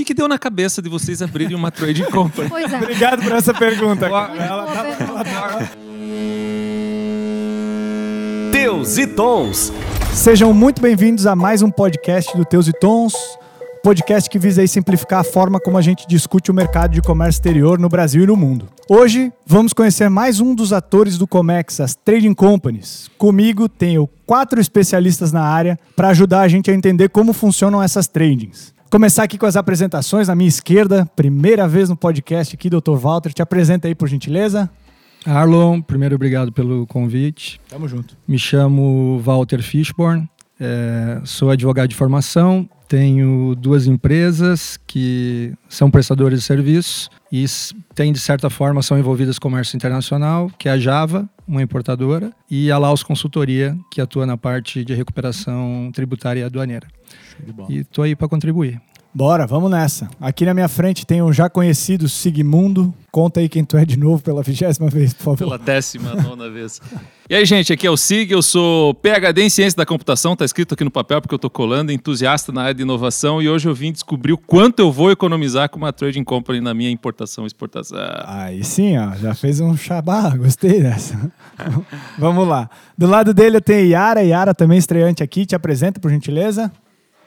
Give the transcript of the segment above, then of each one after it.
que, que deu na cabeça de vocês abrirem uma trading company? Pois é. Obrigado por essa pergunta. Ela boa tava- pergunta. Teus e Tons. Sejam muito bem-vindos a mais um podcast do Teus e Tons, podcast que visa aí simplificar a forma como a gente discute o mercado de comércio exterior no Brasil e no mundo. Hoje vamos conhecer mais um dos atores do Comex, as Trading Companies. Comigo tenho quatro especialistas na área para ajudar a gente a entender como funcionam essas tradings. Começar aqui com as apresentações na minha esquerda, primeira vez no podcast aqui, Dr. Walter, te apresenta aí por gentileza. Arlon, primeiro obrigado pelo convite. Tamo junto. Me chamo Walter Fishborn, é, sou advogado de formação, tenho duas empresas que são prestadores de serviços e têm, de certa forma, são envolvidas com comércio internacional, que é a Java, uma importadora, e a Laos Consultoria, que atua na parte de recuperação tributária e aduaneira. E estou aí para contribuir. Bora, vamos nessa. Aqui na minha frente tem o já conhecido Sigmundo. Conta aí quem tu é de novo pela vigésima vez, por favor. Pela décima nona vez. E aí, gente, aqui é o Sig, eu sou PhD em Ciência da Computação, tá escrito aqui no papel porque eu tô colando, entusiasta na área de inovação e hoje eu vim descobrir o quanto eu vou economizar com uma trading company na minha importação e exportação. Aí sim, ó, já fez um xabá, gostei dessa. vamos lá. Do lado dele eu tenho Yara, Yara também estreante aqui, te apresenta por gentileza.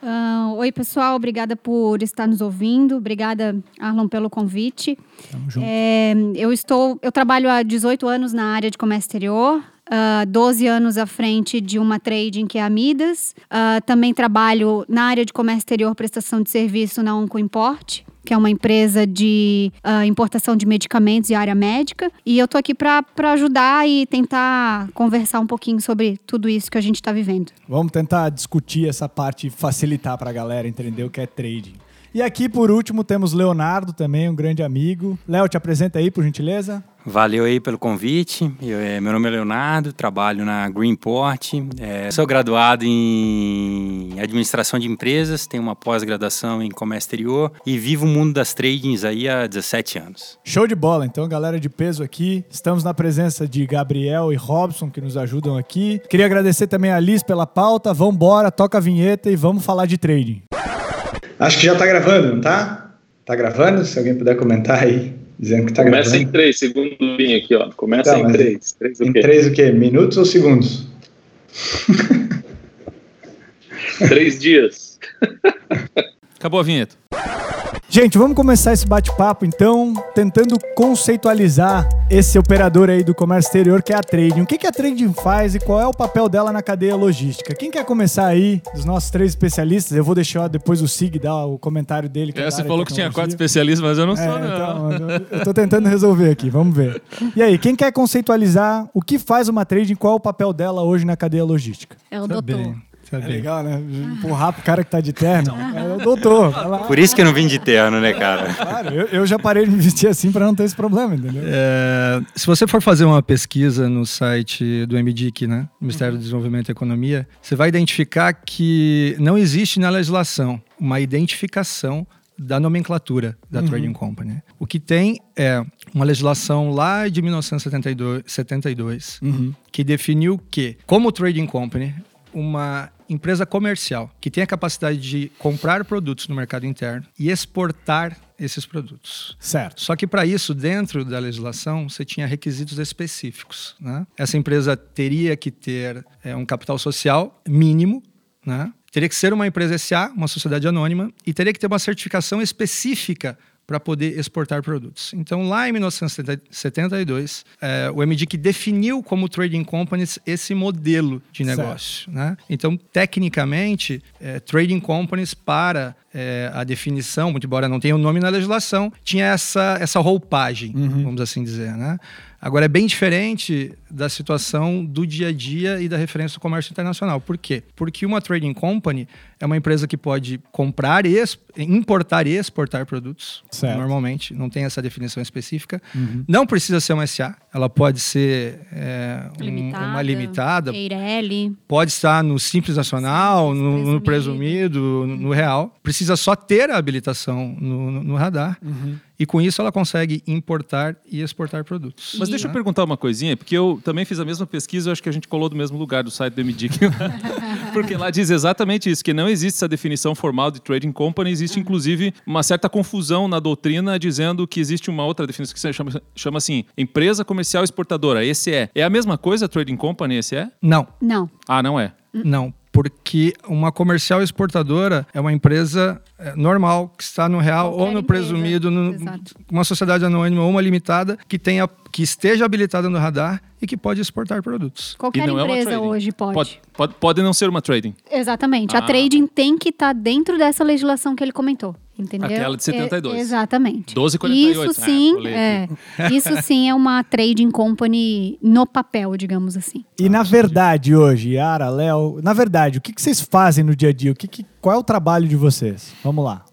Ah, oi, pessoal. Obrigada por estar nos ouvindo. Obrigada, Arlon, pelo convite. Tamo junto. É, eu estou, eu trabalho há 18 anos na área de comércio exterior. ah, 12 anos à frente de uma trading que é a Midas. Ah, também trabalho na área de comércio exterior, prestação de serviço na Onco Import, que é uma empresa de ah, importação de medicamentos e área médica. E eu tô aqui para ajudar e tentar conversar um pouquinho sobre tudo isso que a gente está vivendo. Vamos tentar discutir essa parte e facilitar pra galera entender o que é trading. E aqui, por último, temos Leonardo também, um grande amigo. Léo, te apresenta aí, por gentileza. Valeu aí pelo convite. Eu, eh, meu nome é Leonardo, trabalho na Greenport. eh, sou graduado em administração de empresas, tenho uma pós-graduação em comércio exterior e vivo o mundo das tradings aí há 17 anos. Show de bola, então, galera de peso aqui. Estamos na presença de Gabriel e Robson, que nos ajudam aqui. Queria agradecer também a Liz pela pauta. Vambora, toca a vinheta e vamos falar de trading. Acho que já tá gravando, não tá? Tá gravando? Se alguém puder comentar aí, dizendo que tá Começa em gravando. três, segundo linha aqui, ó. Começa Tá, em mas três. Três o Em quê? três o quê? Minutos ou segundos? Três dias. Acabou a vinheta. Gente, vamos começar esse bate-papo, então, tentando conceitualizar esse operador aí do comércio exterior, que é a trading. O que, a trading faz e qual é o papel dela na cadeia logística? Quem quer começar aí, dos nossos três especialistas? Eu vou deixar depois o Sig dar o comentário dele. que é É, você falou que tinha quatro especialistas, mas eu não É, sou, não. então, eu- eu tô tentando resolver aqui, vamos ver. E aí, quem quer conceitualizar o que faz uma trading, qual é o papel dela hoje na cadeia logística? É o Tá doutor. É bem. legal, né? Empurrar pro cara que tá de terno. É o doutor. Por isso que eu não vim de terno, né, cara? Claro, eu, eu já parei de me vestir assim pra não ter esse problema, entendeu? É, se você for fazer uma pesquisa no site do MDIC, né, Ministério do Desenvolvimento e Economia, você vai identificar que não existe na legislação uma identificação da nomenclatura da Trading Company. O que tem é uma legislação lá de 1972 72, que definiu que, como Trading Company, uma empresa comercial que tem a capacidade de comprar produtos no mercado interno e exportar esses produtos. Certo. Só que para isso, dentro da legislação, você tinha requisitos específicos. Né? Essa empresa teria que ter é, um capital social mínimo, né? teria que ser uma empresa SA, uma sociedade anônima, e teria que ter uma certificação específica para poder exportar produtos. Então, lá em 1972, é, o MDIC definiu como trading companies esse modelo de negócio. Né? Então, tecnicamente, é, trading companies para é, a definição, muito embora não tenha o nome na legislação, tinha essa, essa roupagem, vamos assim dizer. Né? Agora, é bem diferente da situação do dia a dia e da referência do comércio internacional. Por quê? Porque uma trading company é uma empresa que pode comprar, e importar e exportar produtos, Certo. normalmente, não tem essa definição específica. Não precisa ser uma SA, ela pode ser é, um- Limitada, uma limitada, Eireli. pode estar no Simples Nacional, no, no Presumido. presumido, no, no real. Precisa só ter a habilitação no, no- no radar. E com isso ela consegue importar e exportar produtos. Mas deixa eu né? perguntar uma coisinha, porque eu também fiz a mesma pesquisa, eu acho que a gente colou do mesmo lugar do site do MDIC. Porque lá diz exatamente isso, que não existe essa definição formal de trading company, existe inclusive uma certa confusão na doutrina dizendo que existe uma outra definição que se chama, chama assim, empresa comercial exportadora, esse é. É a mesma coisa trading company, esse é? Não, Não. Ah, não é. não. Porque uma comercial exportadora é uma empresa é, normal, que está no real Qualquer ou no empresa. presumido, no, uma sociedade anônima ou uma limitada que, tenha, que esteja habilitada no radar e que pode exportar produtos. Qualquer não é empresa trading. hoje pode. Pode, pode, pode não ser uma trading. Exatamente. Ah. A trading tem que estar dentro dessa legislação que ele comentou. Entendeu? Aquela de 72. É, exatamente. 1248. Isso sim, Ah, pulei é, isso sim é uma trading company no papel, digamos assim. E na verdade, hoje, Yara, Léo, na verdade, o que, que vocês fazem no dia a dia? O que que- qual é o trabalho de vocês? Vamos lá.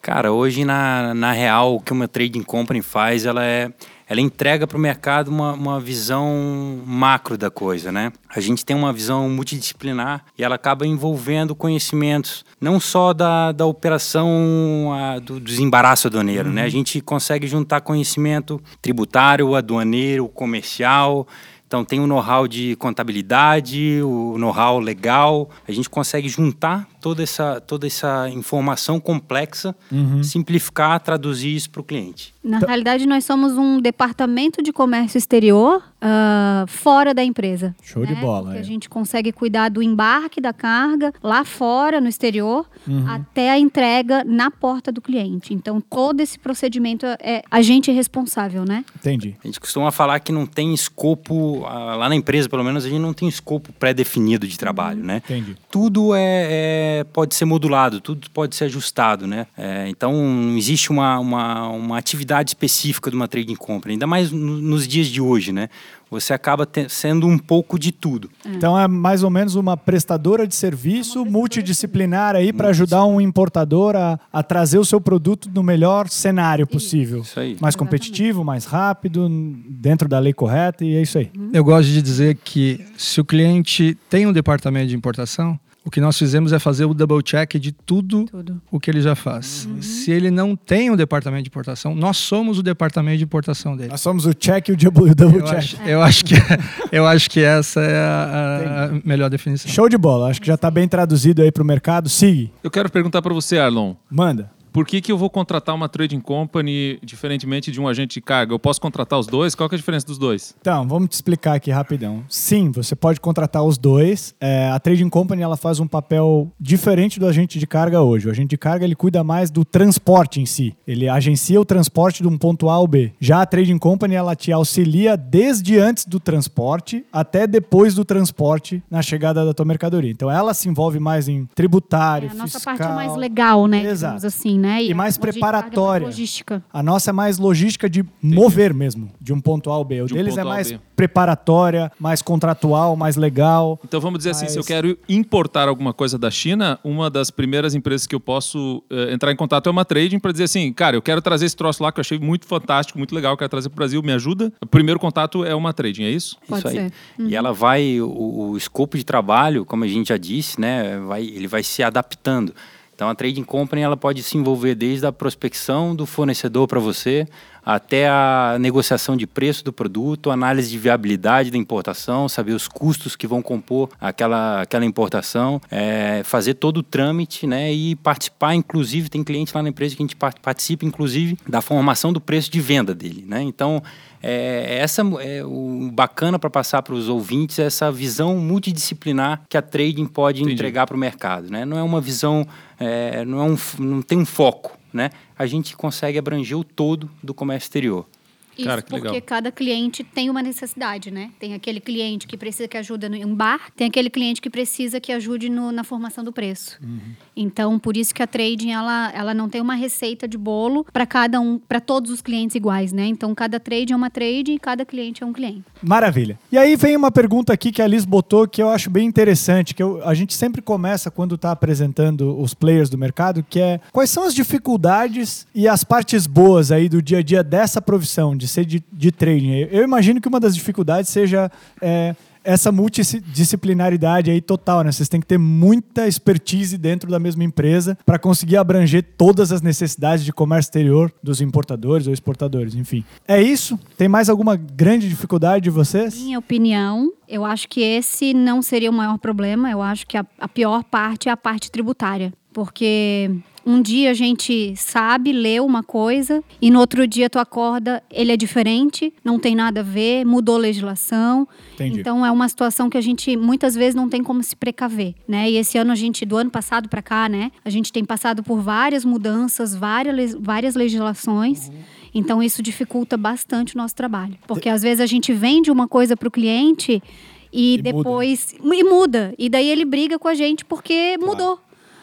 Cara, hoje na, na real, o que uma trading company faz, ela é ela entrega para o mercado uma, uma visão macro da coisa, né? A gente tem uma visão multidisciplinar e ela acaba envolvendo conhecimentos não só da, da operação a, do desembaraço aduaneiro, né? A gente consegue juntar conhecimento tributário, aduaneiro, comercial, então tem o know-how de contabilidade, o know-how legal. A gente consegue juntar toda essa, toda essa informação complexa, simplificar, traduzir isso para o cliente. Na realidade, nós somos um departamento de comércio exterior ah, fora da empresa. Show de né? bola, Porque é. a gente consegue cuidar do embarque da carga lá fora, no exterior, até a entrega na porta do cliente. Então, todo esse procedimento é a gente responsável, né? Entendi. A gente costuma falar que não tem escopo, ah, lá na empresa pelo menos, a gente não tem escopo pré-definido de trabalho, né? Entendi. tudo é, é- pode ser modulado, tudo pode ser ajustado, né? É, então não existe uma, uma, uma atividade específica de uma trading company, ainda mais no- nos dias de hoje, né? Você acaba te- sendo um pouco de tudo. Então é mais ou menos uma prestadora de serviço multidisciplinar aí para ajudar um importador a, a trazer o seu produto no melhor cenário possível. Isso aí. Mais competitivo, mais rápido, dentro da lei correta e é isso aí. Eu gosto de dizer que se o cliente tem um departamento de importação, o que nós fizemos é fazer o double check de tudo, Tudo. o que ele já faz. Se ele não tem um departamento de importação, nós somos o departamento de importação dele. Nós somos o check e o double, double Eu check. acho, eu, acho que, eu acho que essa é a, a melhor definição. Show de bola. Acho que já está bem traduzido aí para o mercado. Sigue. Eu quero perguntar para você, Arlon. Manda. Por que, que eu vou contratar uma trading company diferentemente de um agente de carga? Eu posso contratar os dois? Qual que é a diferença dos dois? Então, vamos te explicar aqui rapidão. Sim, você pode contratar os dois. É, a Trading Company ela faz um papel diferente do agente de carga hoje. O agente de carga ele cuida mais do transporte em si. Ele agencia o transporte de um ponto A ao B. Já a Trading Company ela te auxilia desde antes do transporte até depois do transporte na chegada da tua mercadoria. Então, ela se envolve mais em tributário, É, a nossa fiscal. parte é mais legal, né? Exato. Digamos assim, né? E a mais preparatória. logística. A nossa é mais logística de mover mesmo, de um ponto A ao B. O De um deles ponto é mais preparatória, mais contratual, mais legal. Então vamos dizer assim, se eu quero importar alguma coisa da China, uma das primeiras empresas que eu posso eh, entrar em contato é uma trading para dizer assim, cara, eu quero trazer esse troço lá que eu achei muito fantástico, muito legal, eu quero trazer para o Brasil, me ajuda? O primeiro contato é uma trading, é isso? Pode Isso aí. ser. E ela vai, o, o escopo de trabalho, como a gente já disse, né, vai, ele vai se adaptando. Então a trading company ela pode se envolver desde a prospecção do fornecedor para você até a negociação de preço do produto, análise de viabilidade da importação, saber os custos que vão compor aquela, aquela importação, é, fazer todo o trâmite, né, e participar, inclusive tem cliente lá na empresa que a gente par- participa, inclusive, da formação do preço de venda dele, né? Então é, essa é o bacana para passar para os ouvintes é essa visão multidisciplinar que a trading pode Entendi. entregar para o mercado, né? Não é uma visão, é, não, é um, não tem um foco, né? A gente consegue abranger o todo do comércio exterior. Isso Cara, que porque legal. cada cliente tem uma necessidade, né? Tem aquele cliente que precisa que ajude no- em um bar, tem aquele cliente que precisa que ajude no- na formação do preço. Uhum. Então, por isso que a trading ela, ela não tem uma receita de bolo para cada um, para todos os clientes iguais, né? Então, cada trade é uma trade e cada cliente é um cliente. Maravilha. E aí vem uma pergunta aqui que a Liz botou que eu acho bem interessante, que eu- a gente sempre começa quando está apresentando os players do mercado, que é quais são as dificuldades e as partes boas aí do dia a dia dessa profissão, de ser de, de trading. Eu imagino que uma das dificuldades seja é, essa multidisciplinaridade aí total, né? Vocês têm que ter muita expertise dentro da mesma empresa para conseguir abranger todas as necessidades de comércio exterior dos importadores ou exportadores, enfim. É isso? Tem mais alguma grande dificuldade de vocês? Minha opinião, eu acho que esse não seria o maior problema. Eu acho que a, a pior parte é a parte tributária. Porque um dia a gente sabe, lê uma coisa, e no outro dia tu acorda, ele é diferente, não tem nada a ver, mudou a legislação. Entendi. Então é uma situação que a gente muitas vezes não tem como se precaver, né? E esse ano a gente, do ano passado para cá, né? A gente tem passado por várias mudanças, várias, várias legislações. Então isso dificulta bastante o nosso trabalho. Porque às vezes a gente vende uma coisa para o cliente e, E muda. depois. E muda. E daí ele briga com a gente porque mudou.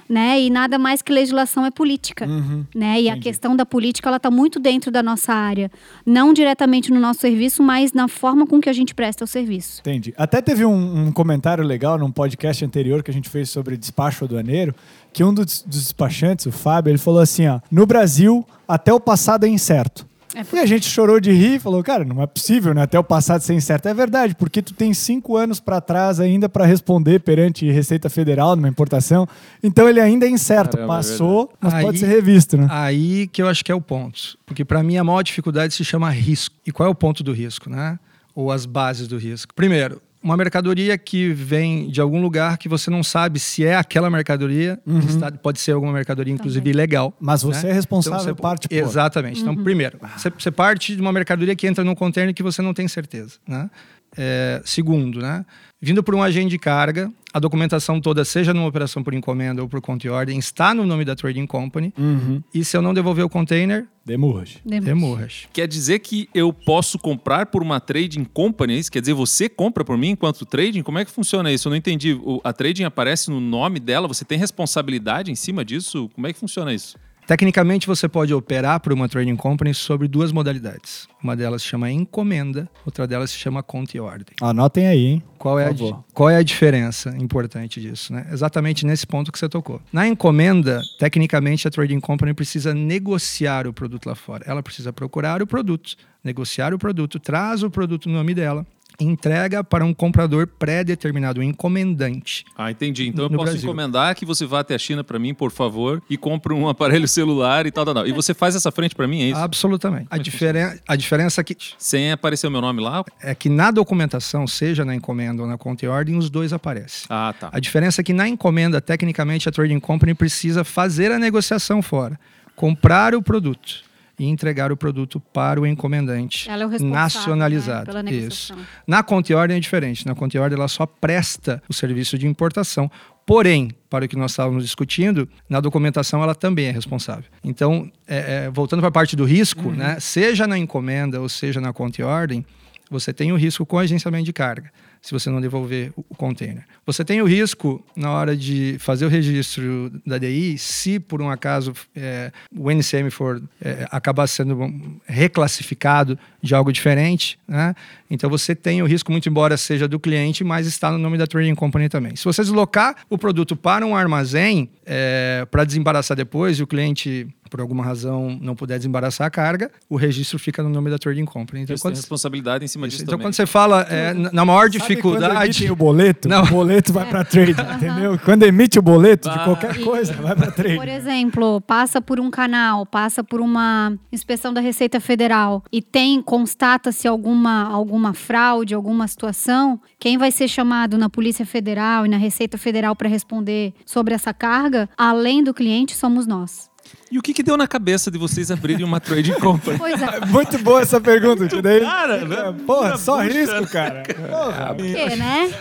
Né? E nada mais que legislação é política. Né? E a questão da política ela está muito dentro da nossa área. Não diretamente no nosso serviço, mas na forma com que a gente presta o serviço. Entendi. Até teve um, um comentário legal num podcast anterior que a gente fez sobre despacho aduaneiro, que um dos, dos despachantes, o Fábio, ele falou assim, ó, no Brasil, até o passado é incerto. É E a gente chorou de rir e falou, cara, não é possível, né? Até o passado ser incerto. É verdade, porque tu tem cinco anos para trás ainda para responder perante Receita Federal numa importação. Então ele ainda é incerto. Caramba, é Passou, mas Aí- pode ser revisto, né? Aí que eu acho que é o ponto. Porque para mim a maior dificuldade se chama risco. E qual é o ponto do risco, né? Ou as bases do risco. Primeiro, uma mercadoria que vem de algum lugar que você não sabe se é aquela mercadoria, está- pode ser alguma mercadoria, inclusive ilegal. Mas você né? é responsável, Então, você- parte por. Exatamente. Então, primeiro, você, você parte de uma mercadoria que entra num container que você não tem certeza. Né? É, segundo, né? vindo por um agente de carga, a documentação toda, seja numa operação por encomenda ou por conta e ordem, está no nome da trading company. Uhum. E se eu não devolver o container, Demurge. demurras. Quer dizer que eu posso comprar por uma trading company? é isso? Quer dizer, você compra por mim enquanto trading? Como é que funciona isso? Eu não entendi. O- a trading aparece no nome dela? Você tem responsabilidade em cima disso? Como é que funciona isso? Tecnicamente, você pode operar por uma trading company sobre duas modalidades. Uma delas se chama encomenda, outra delas se chama conta e ordem. Anotem aí, hein? Qual é, a, qual é a diferença importante disso? Né? Exatamente nesse ponto que você tocou. Na encomenda, tecnicamente, a trading company precisa negociar o produto lá fora. Ela precisa procurar o produto, negociar o produto, traz o produto no nome dela, entrega para um comprador pré-determinado, um encomendante. Ah, entendi. Então eu posso Brasil. encomendar que você vá até a China para mim, por favor, e compre um aparelho celular e tal, tal, tal. E você faz essa frente para mim, é isso? Absolutamente. A, diferen a diferença aqui Sem aparecer o meu nome lá? é que na documentação, seja na encomenda ou na conta e ordem, os dois aparecem. Ah, tá. A diferença é que na encomenda, tecnicamente, a trading company precisa fazer a negociação fora, comprar o produto e entregar o produto para o encomendante Ela é o responsável nacionalizado. né, Isso. Na conta e ordem é diferente. Na conta e ordem ela só presta o serviço de importação. Porém, para o que nós estávamos discutindo, na documentação ela também é responsável. Então, é, é, voltando para a parte do risco, né, seja na encomenda ou seja na conta e ordem, você tem o risco com agenciamento de carga, se você não devolver o container. Você tem o risco na hora de fazer o registro da DI, se por um acaso é, o NCM for é, acabar sendo reclassificado de algo diferente, né? Então você tem o risco, muito embora seja do cliente, mas está no nome da trading company também. Se você deslocar o produto para um armazém é, para desembaraçar depois e o cliente por alguma razão não puder desembaraçar a carga, o registro fica no nome da trading company. Então, tem quando, responsabilidade em cima disso então também. quando você fala é, na maior Sabe quando dificuldade, emitem o boleto, Não. o boleto vai para trade, entendeu? Quando emite o boleto de qualquer coisa, vai para trade. Por exemplo, passa por um canal, passa por uma inspeção da Receita Federal e tem, constata-se alguma, alguma fraude, alguma situação, quem vai ser chamado na Polícia Federal e na Receita Federal para responder sobre essa carga, além do cliente, somos nós. E o que, que deu na cabeça de vocês abrirem uma trading company? Pois é. Muito boa essa pergunta, tio. Daí, Cara, né? Porra, só Puxa. risco, cara. Porra. Por quê, né?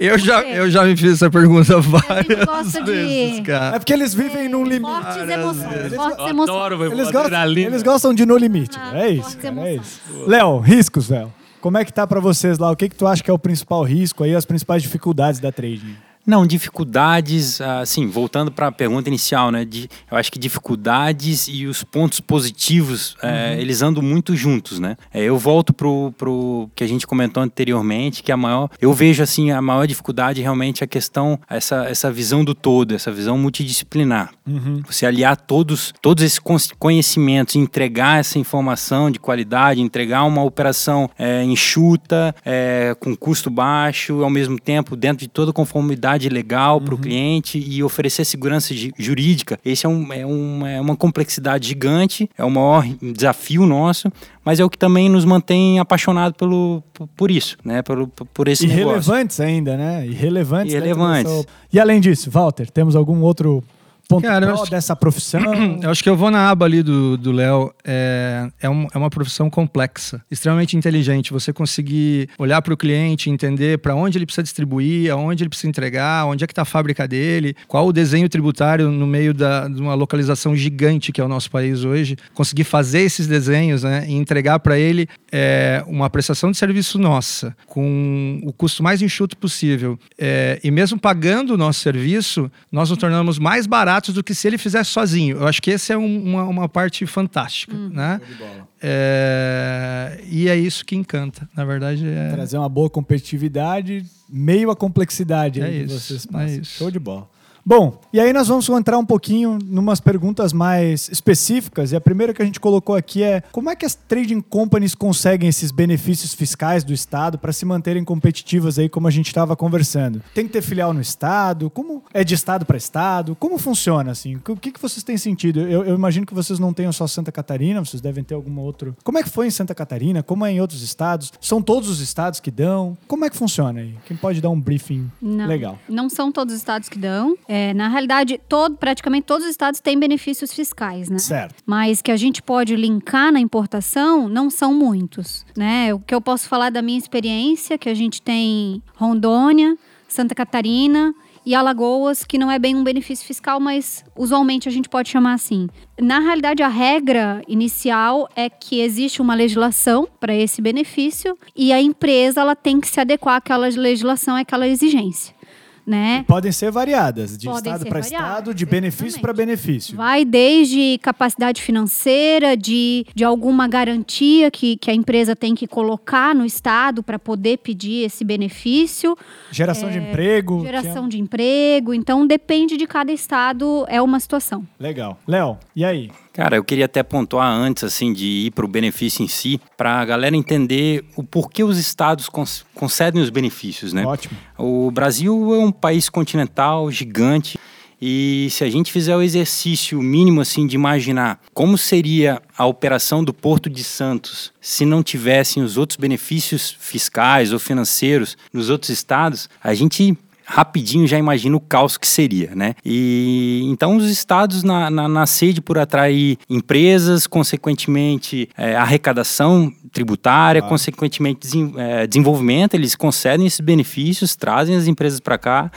eu já, eu já me fiz essa pergunta várias gosta de- vezes, É cara. porque eles vivem num limite. Fortes emoções. vezes. Fortes Eu emoções. adoro. Eles gostam, eles gostam de no limite. Ah, é isso. cara, é isso. Léo, riscos, Léo. Como é que tá pra vocês lá? O que que tu acha que é o principal risco aí, as principais dificuldades da trading? Não, dificuldades, assim, voltando para a pergunta inicial, né? De, eu acho que dificuldades e os pontos positivos, é, eles andam muito juntos, né? É, eu volto pro, pro que a gente comentou anteriormente, que a maior, eu vejo assim, a maior dificuldade realmente é a questão, essa, essa visão do todo, essa visão multidisciplinar. Você aliar todos, todos esses conhecimentos, entregar essa informação de qualidade, entregar uma operação é, enxuta, com custo baixo, ao mesmo tempo dentro de toda a legal para o cliente e oferecer segurança ju- jurídica. Esse é, um, é, um, é uma complexidade gigante, é o maior desafio nosso, mas é o que também nos mantém apaixonado pelo, por- isso, né? Por, por esse negócio. Irrelevantes ainda, né? Irrelevantes. Irrelevantes. E além disso, Walter, temos algum outro ponto Cara, eu pró acho- dessa profissão? Eu acho que eu vou na aba ali do do Léo. É, é, um- é uma profissão complexa, extremamente inteligente. Você conseguir olhar para o cliente, entender para onde ele precisa distribuir, aonde ele precisa entregar, onde é que está a fábrica dele, qual o desenho tributário no meio da, de uma localização gigante que é o nosso país hoje. Conseguir fazer esses desenhos né, e entregar para ele é, uma prestação de serviço nossa, com o custo mais enxuto possível. É, e mesmo pagando o nosso serviço, nós nos tornamos mais baratos do que se ele fizesse sozinho. Eu acho que essa é um- uma, uma parte fantástica, né? É, e é isso que encanta. Na verdade, é, Trazer uma boa competitividade, meio a complexidade É aí que isso, vocês é passam. isso. Show de bola. Bom, e aí nós vamos entrar um pouquinho numas perguntas mais específicas. E a primeira que a gente colocou aqui é como é que as trading companies conseguem esses benefícios fiscais do Estado para se manterem competitivas aí, como a gente estava conversando? Tem que ter filial no Estado? Como é de Estado para Estado? Como funciona assim? O que, que vocês têm sentido? Eu, eu imagino que vocês não tenham só Santa Catarina, vocês devem ter alguma outra. Como é que foi em Santa Catarina? Como é em outros estados? São todos os estados que dão? Como é que funciona aí? Quem pode dar um briefing Não, legal? Não são todos os estados que dão. É, na realidade, todo, praticamente todos os estados têm benefícios fiscais, né? Certo. Mas que a gente pode linkar na importação não são muitos, né? O que eu posso falar da minha experiência, que a gente tem Rondônia, Santa Catarina e Alagoas, que não é bem um benefício fiscal, mas usualmente a gente pode chamar assim. Na realidade, a regra inicial é que existe uma legislação para esse benefício e a empresa ela tem que se adequar àquela legislação, àquela exigência, né? Podem ser variadas, de Podem estado para estado, de benefício para benefício. Vai desde capacidade financeira, de, de alguma garantia que, que a empresa tem que colocar no Estado para poder pedir esse benefício, Geração de emprego. É, geração de emprego. Então, depende de cada Estado, é uma situação. é- Legal. Léo, e aí? Cara, eu queria até pontuar antes, assim, de ir para o benefício em si, para a galera entender o porquê os estados concedem os benefícios, né? Ótimo. O Brasil é um país continental gigante e se a gente fizer o exercício mínimo assim de imaginar como seria a operação do Porto de Santos se não tivessem os outros benefícios fiscais ou financeiros nos outros estados, a gente rapidinho já imagina o caos que seria, né? E então os estados na, na, na sede por atrair empresas, consequentemente é, arrecadação tributária, consequentemente desen- é, desenvolvimento, eles concedem esses benefícios, trazem as empresas para cá.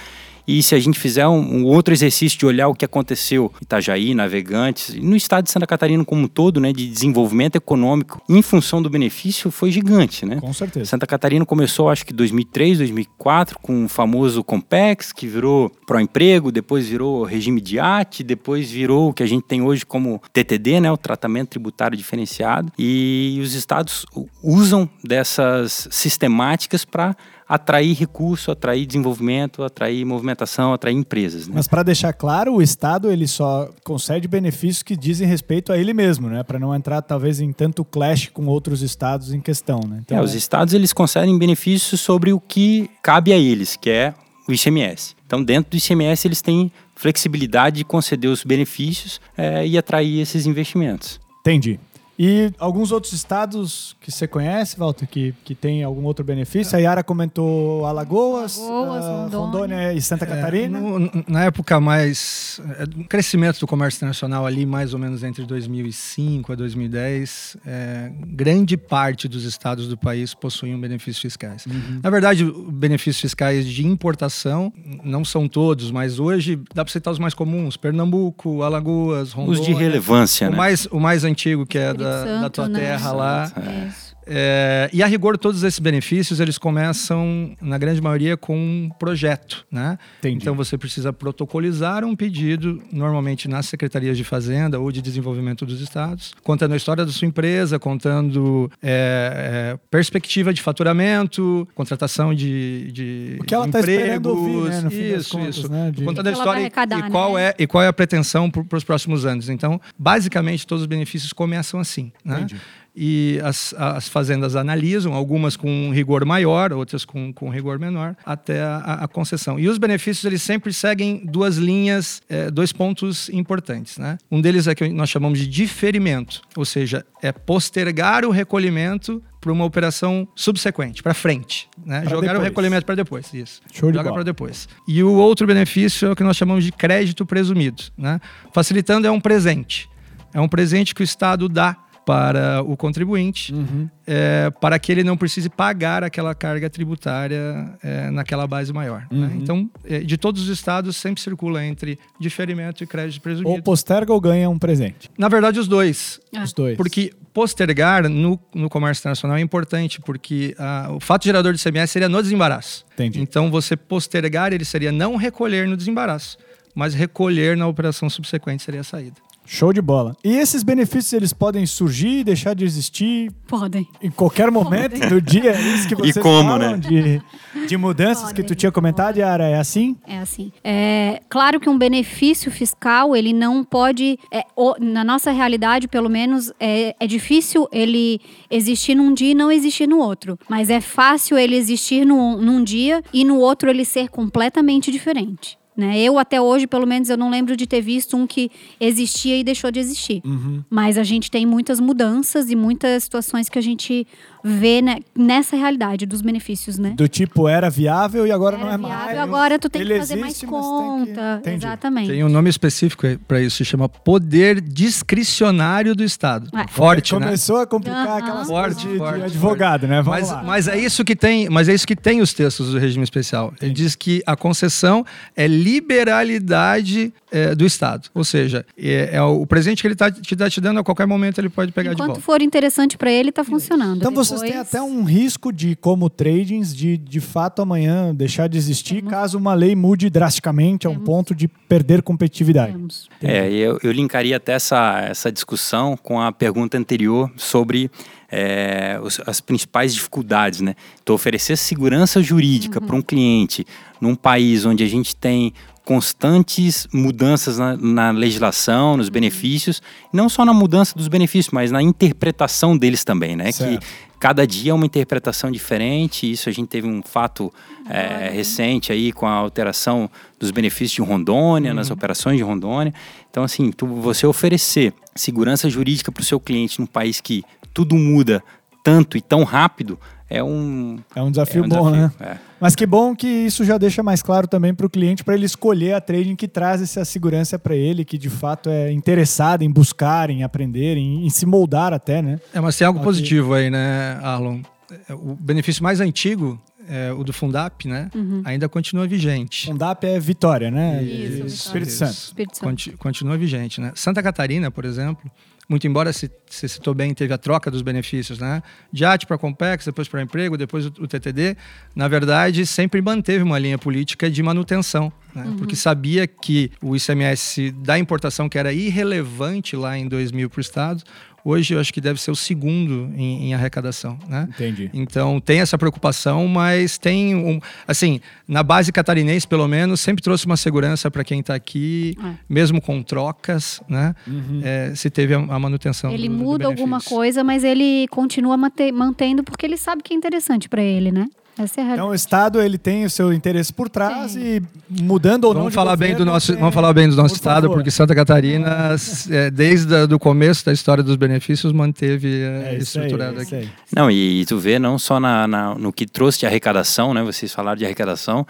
E se a gente fizer um, um outro exercício de olhar o que aconteceu em Itajaí, Navegantes, no estado de Santa Catarina como um todo, né, de desenvolvimento econômico em função do benefício, foi gigante, né? Com certeza. Santa Catarina começou, acho que 2003, 2004, com o famoso Compex, que virou Proemprego, depois virou regime de AT, depois virou o que a gente tem hoje como TTD, né, o Tratamento Tributário Diferenciado. E os estados usam dessas sistemáticas para atrair recurso, atrair desenvolvimento, atrair movimentação, atrair empresas. Né? Mas para deixar claro, o Estado ele só concede benefícios que dizem respeito a ele mesmo, né? Para não entrar talvez em tanto clash com outros estados em questão, né? É, os estados eles concedem benefícios sobre o que cabe a eles, que é o ICMS. Então, dentro do ICMS, eles têm flexibilidade de conceder os benefícios eh, e atrair esses investimentos. Entendi. E alguns outros estados que você conhece, Walter, que, que tem algum outro benefício? A Yara comentou Alagoas, Alagoas, ah, Rondônia. e Santa Catarina. É, no- na época mais. é, crescimento do comércio internacional ali, mais ou menos entre 2005 a 2010, é, grande parte dos estados do país possuíam benefícios fiscais. Na verdade, benefícios fiscais de importação não são todos, mas hoje dá para citar os mais comuns: Pernambuco, Alagoas, Rondônia. Os de relevância, O né? mais, o mais antigo, que é Espírito da, da tua né? terra lá, Isso. É, e a rigor, todos esses benefícios, eles começam, na grande maioria, com um projeto, né? Entendi. Então você precisa protocolizar um pedido, normalmente nas secretarias de Fazenda ou de Desenvolvimento dos Estados, contando a história da sua empresa, contando é, é, perspectiva de faturamento, contratação de, de O que ela tá empregos, esperando ouvir, né, no fim das isso, contas, isso. né, de- Contando a história e- arrecadar, e, qual né? é, e qual é a pretensão para os próximos anos. Então, basicamente, todos os benefícios começam assim. Né? Entendi. E as, as fazendas analisam, algumas com um rigor maior, outras com, com rigor menor, até a, a concessão. E os benefícios, eles sempre seguem duas linhas, eh, dois pontos importantes. Né? Um deles é que nós chamamos de diferimento, ou seja, é postergar o recolhimento para uma operação subsequente, para frente. Né? Pra Jogar o depois. recolhimento para depois, isso. Show Joga para depois. E o outro benefício é o que nós chamamos de crédito presumido. Né? Facilitando é um presente. É um presente que o Estado dá para o contribuinte Uhum. é, para que ele não precise pagar aquela carga tributária é, naquela base maior. né? Uhum. Então, é, de todos os estados, sempre circula entre diferimento e crédito Ou presumido. posterga ou ganha um presente. Na verdade, os dois. Os dois. Porque postergar no, no comércio internacional é importante, porque ah, o fato gerador de CMS seria no desembaraço. Entendi. Então, você postergar, ele seria não recolher no desembaraço, mas recolher na operação subsequente seria a saída. Show de bola. E esses benefícios, eles podem surgir e deixar de existir Podem. em qualquer momento do dia? É isso que vocês como, falam né? de, de mudanças que tu tinha comentado, Yara? É assim? É assim. É claro que um benefício fiscal ele não pode, é, o- na nossa realidade, pelo menos, é, é difícil ele existir num dia e não existir no outro. Mas é fácil ele existir num, num dia e no outro ele ser completamente diferente. Né? Eu até hoje, pelo menos, eu não lembro de ter visto um que existia e deixou de existir. Mas a gente tem muitas mudanças e muitas situações que a gente vê né, nessa realidade dos benefícios, né? Do tipo, era viável e agora não Era é viável, mais. agora tu tem Ele que fazer mais existe, mas tem que- conta. Exatamente. Tem um nome específico para isso, se chama poder discricionário do Estado. É. Forte, né? Começou a complicar Aham. aquelas Forte, coisas de, de forte, advogado, né? Vamos Mas, lá. mas é isso que tem, mas é isso que tem os textos do regime especial. Ele diz que a concessão é liberalidade é, do Estado, ou seja, é, é o presente que ele está te, tá te dando a qualquer momento ele pode pegar de Enquanto volta. for interessante pra ele, tá funcionando. Então vocês Depois- têm até um risco de, como tradings, de de fato amanhã deixar de existir caso uma lei mude drasticamente a um Temos. ponto de perder competitividade. Temos. É, eu, eu linkaria até essa, essa discussão com a pergunta anterior sobre é, os- as principais dificuldades, né? Então, oferecer segurança jurídica para um cliente num país onde a gente tem constantes mudanças na, na legislação, nos benefícios, não só na mudança dos benefícios, mas na interpretação deles também, né? Certo. Que cada dia é uma interpretação diferente. Isso a gente teve um fato é, recente aí com a alteração dos benefícios de Rondônia, nas operações de Rondônia. Então, assim, tu, você oferecer segurança jurídica para o seu cliente num país que tudo muda tanto e tão rápido é um, É um desafio é um bom, né? desafio, é. Mas que bom que isso já deixa mais claro também para o cliente, para ele escolher a trading que traz essa segurança para ele, que de fato é interessado em buscar, em aprender, em, em se moldar até, né? É, mas tem algo Ok. positivo aí, né, Arlon? É, O benefício mais antigo, é, o do Fundap, né, ainda continua vigente. Fundap é vitória, né? Isso. Espírito. Santo. Espírito Santo. Conti- continua vigente, né? Santa Catarina, por exemplo, muito embora se, se citou bem, teve a troca dos benefícios, né? DIAT para Compex, depois para emprego, depois o, o TTD, na verdade, sempre manteve uma linha política de manutenção, né? Porque sabia que o ICMS da importação, que era irrelevante lá em 2000 para o Estado, hoje eu acho que deve ser o segundo em, em arrecadação, né? Entendi. Então tem essa preocupação, mas tem um, assim, na base catarinense pelo menos, sempre trouxe uma segurança para quem está aqui, É. mesmo com trocas, né? É, se teve a, a manutenção. Ele do- do muda alguma benefício. coisa, mas ele continua mante- mantendo porque ele sabe que é interessante pra ele, né? Essa é a Então o Estado ele tem o seu interesse por trás e mudando ou não Vamos de falar bem do governo, nosso, tem- vamos falar bem do nosso Por estado, favor. porque Santa Catarina, é, desde o começo da história dos benefícios, manteve é, É estruturado é aqui. aí. Não, e, tu vê não só na, na- no que trouxe de arrecadação, né? Vocês falaram de arrecadação,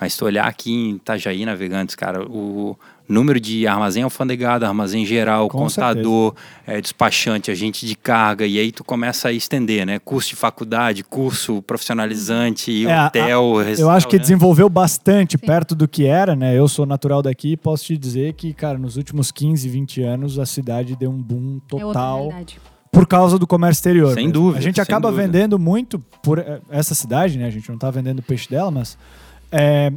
mas tu olhar aqui em Itajaí Navegantes, cara, o número de armazém alfandegado, armazém geral, Com contador, é, despachante, agente de carga, e aí tu começa a estender, né? Curso de faculdade, curso profissionalizante, É, a- hotel, Eu acho que desenvolveu bastante perto do que era, né? Eu sou natural daqui e posso te dizer que, cara, nos últimos 15, 20 anos a cidade deu um boom É total realidade. por causa do comércio exterior. Sem mesmo. dúvida, A gente acaba dúvida. vendendo muito por eh, essa cidade, né? A gente não está vendendo o peixe dela, mas é,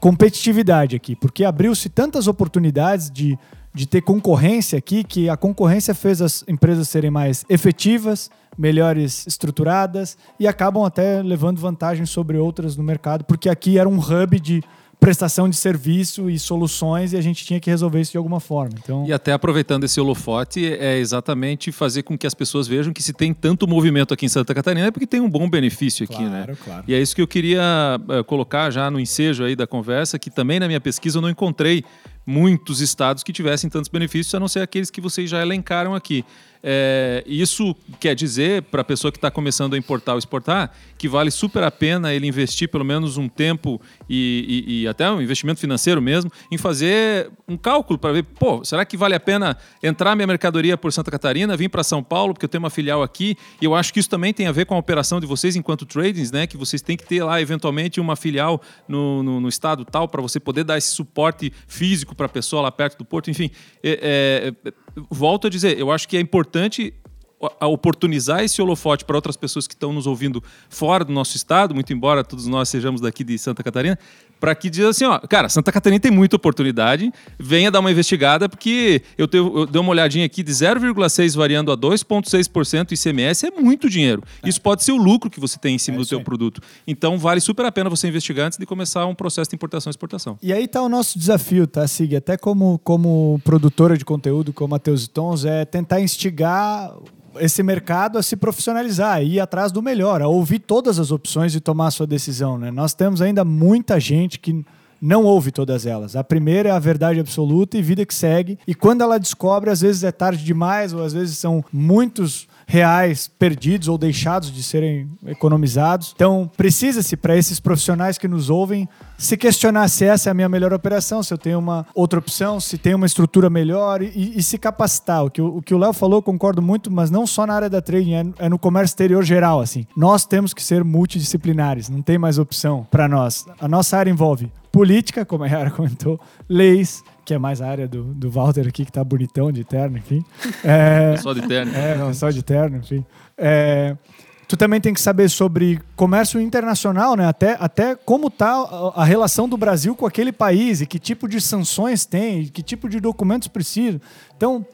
competitividade aqui, porque abriu-se tantas oportunidades de, de ter concorrência aqui que a concorrência fez as empresas serem mais efetivas, melhores estruturadas e acabam até levando vantagem sobre outras no mercado, porque aqui era um hub de prestação de serviço e soluções e a gente tinha que resolver isso de alguma forma. Então, E até aproveitando esse holofote, é exatamente fazer com que as pessoas vejam que se tem tanto movimento aqui em Santa Catarina é porque tem um bom benefício aqui, né? Claro, claro. E é isso que eu queria eh, colocar já no ensejo aí da conversa, que também na minha pesquisa eu não encontrei muitos estados que tivessem tantos benefícios, a não ser aqueles que vocês já elencaram aqui. É, isso quer dizer para a pessoa que está começando a importar ou exportar que vale super a pena ele investir pelo menos um tempo e, e- e até um investimento financeiro mesmo em fazer um cálculo para ver, pô, será que vale a pena entrar minha mercadoria por Santa Catarina, vir para São Paulo, porque eu tenho uma filial aqui, e eu acho que isso também tem a ver com a operação de vocês enquanto tradings, né? Que vocês têm que ter lá, eventualmente, uma filial no, no- no estado tal, para você poder dar esse suporte físico para a pessoa lá perto do porto. Enfim, é- é- é- volto a dizer, eu acho que é importante a oportunizar esse holofote para outras pessoas que estão nos ouvindo fora do nosso estado, muito embora todos nós sejamos daqui de Santa Catarina, para que diz assim, ó, cara, Santa Catarina tem muita oportunidade, venha dar uma investigada, porque eu, tenho, eu dei uma olhadinha aqui de 0,6 variando a 2,6% ICMS é muito dinheiro. Isso pode ser o lucro que você tem em cima É do seu produto. Então vale super a pena você investigar antes de começar um processo de importação e exportação. E aí tá o nosso desafio, tá, Sig? Até como, como produtora de conteúdo, como Matheus e Tons, é tentar instigar esse mercado a se profissionalizar, a ir atrás do melhor, a ouvir todas as opções e tomar a sua decisão. Né? Nós temos ainda muita gente que não ouve todas elas. A primeira é a verdade absoluta e vida que segue. E quando ela descobre, às vezes é tarde demais, ou às vezes são muitos reais perdidos ou deixados de serem economizados. Então, precisa-se para esses profissionais que nos ouvem se questionar se essa é a minha melhor operação, se eu tenho uma outra opção, se tem uma estrutura melhor e, e se capacitar. O que o, Léo falou, eu concordo muito, mas não só na área da trading, é, é no comércio exterior geral. Assim, nós temos que ser multidisciplinares, não tem mais opção para nós. A nossa área envolve política, como a Yara comentou, leis, que é mais a área do, do Walter aqui, que tá bonitão de terno, enfim. É, Só de terno. é, não, só de terno, enfim. É, tu também tem que saber sobre comércio internacional, né? Até, até como tá a, relação do Brasil com aquele país e que tipo de sanções tem, e que tipo de documentos precisa. Então,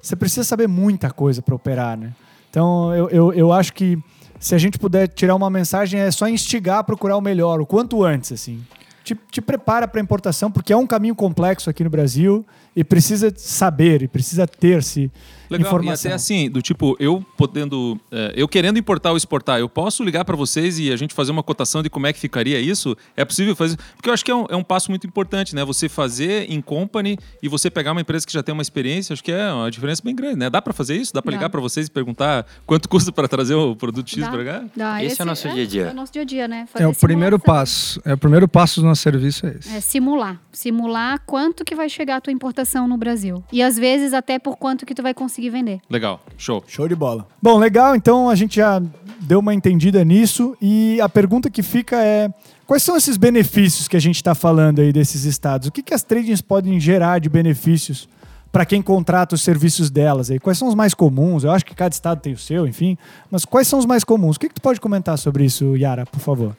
você precisa saber muita coisa para operar, né? Então, eu, eu, eu acho que se a gente puder tirar uma mensagem, é só instigar a procurar o melhor, o quanto antes, assim. Te, te prepara para importação, porque é um caminho complexo aqui no Brasil e precisa saber, e precisa ter-se Legal, informação. e até assim, do tipo, eu podendo, é, eu querendo importar ou exportar, eu posso ligar para vocês e a gente fazer uma cotação de como é que ficaria isso? É possível fazer? Porque eu acho que é um, é um passo muito importante, né? Você fazer em company e você pegar uma empresa que já tem uma experiência, acho que é uma diferença bem grande, né? Dá para fazer isso? Dá para ligar para vocês e perguntar quanto custa para trazer o produto X para cá? dá. Esse é o nosso dia a dia. É o nosso dia a dia, né? É Fazer o primeiro simulação. passo. É o primeiro passo do nosso serviço é esse. É simular. Simular quanto que vai chegar a tua importação no Brasil. E às vezes até por quanto que tu vai conseguir vender. Legal, show. Show de bola. Bom, legal. Então a gente já deu uma entendida nisso e a pergunta que fica é: quais são esses benefícios que a gente está falando aí desses estados? O que, que as tradings podem gerar de benefícios para quem contrata os serviços delas aí? Quais são os mais comuns? Eu acho que cada estado tem o seu, enfim. Mas quais são os mais comuns? O que, que tu pode comentar sobre isso, Yara, por favor?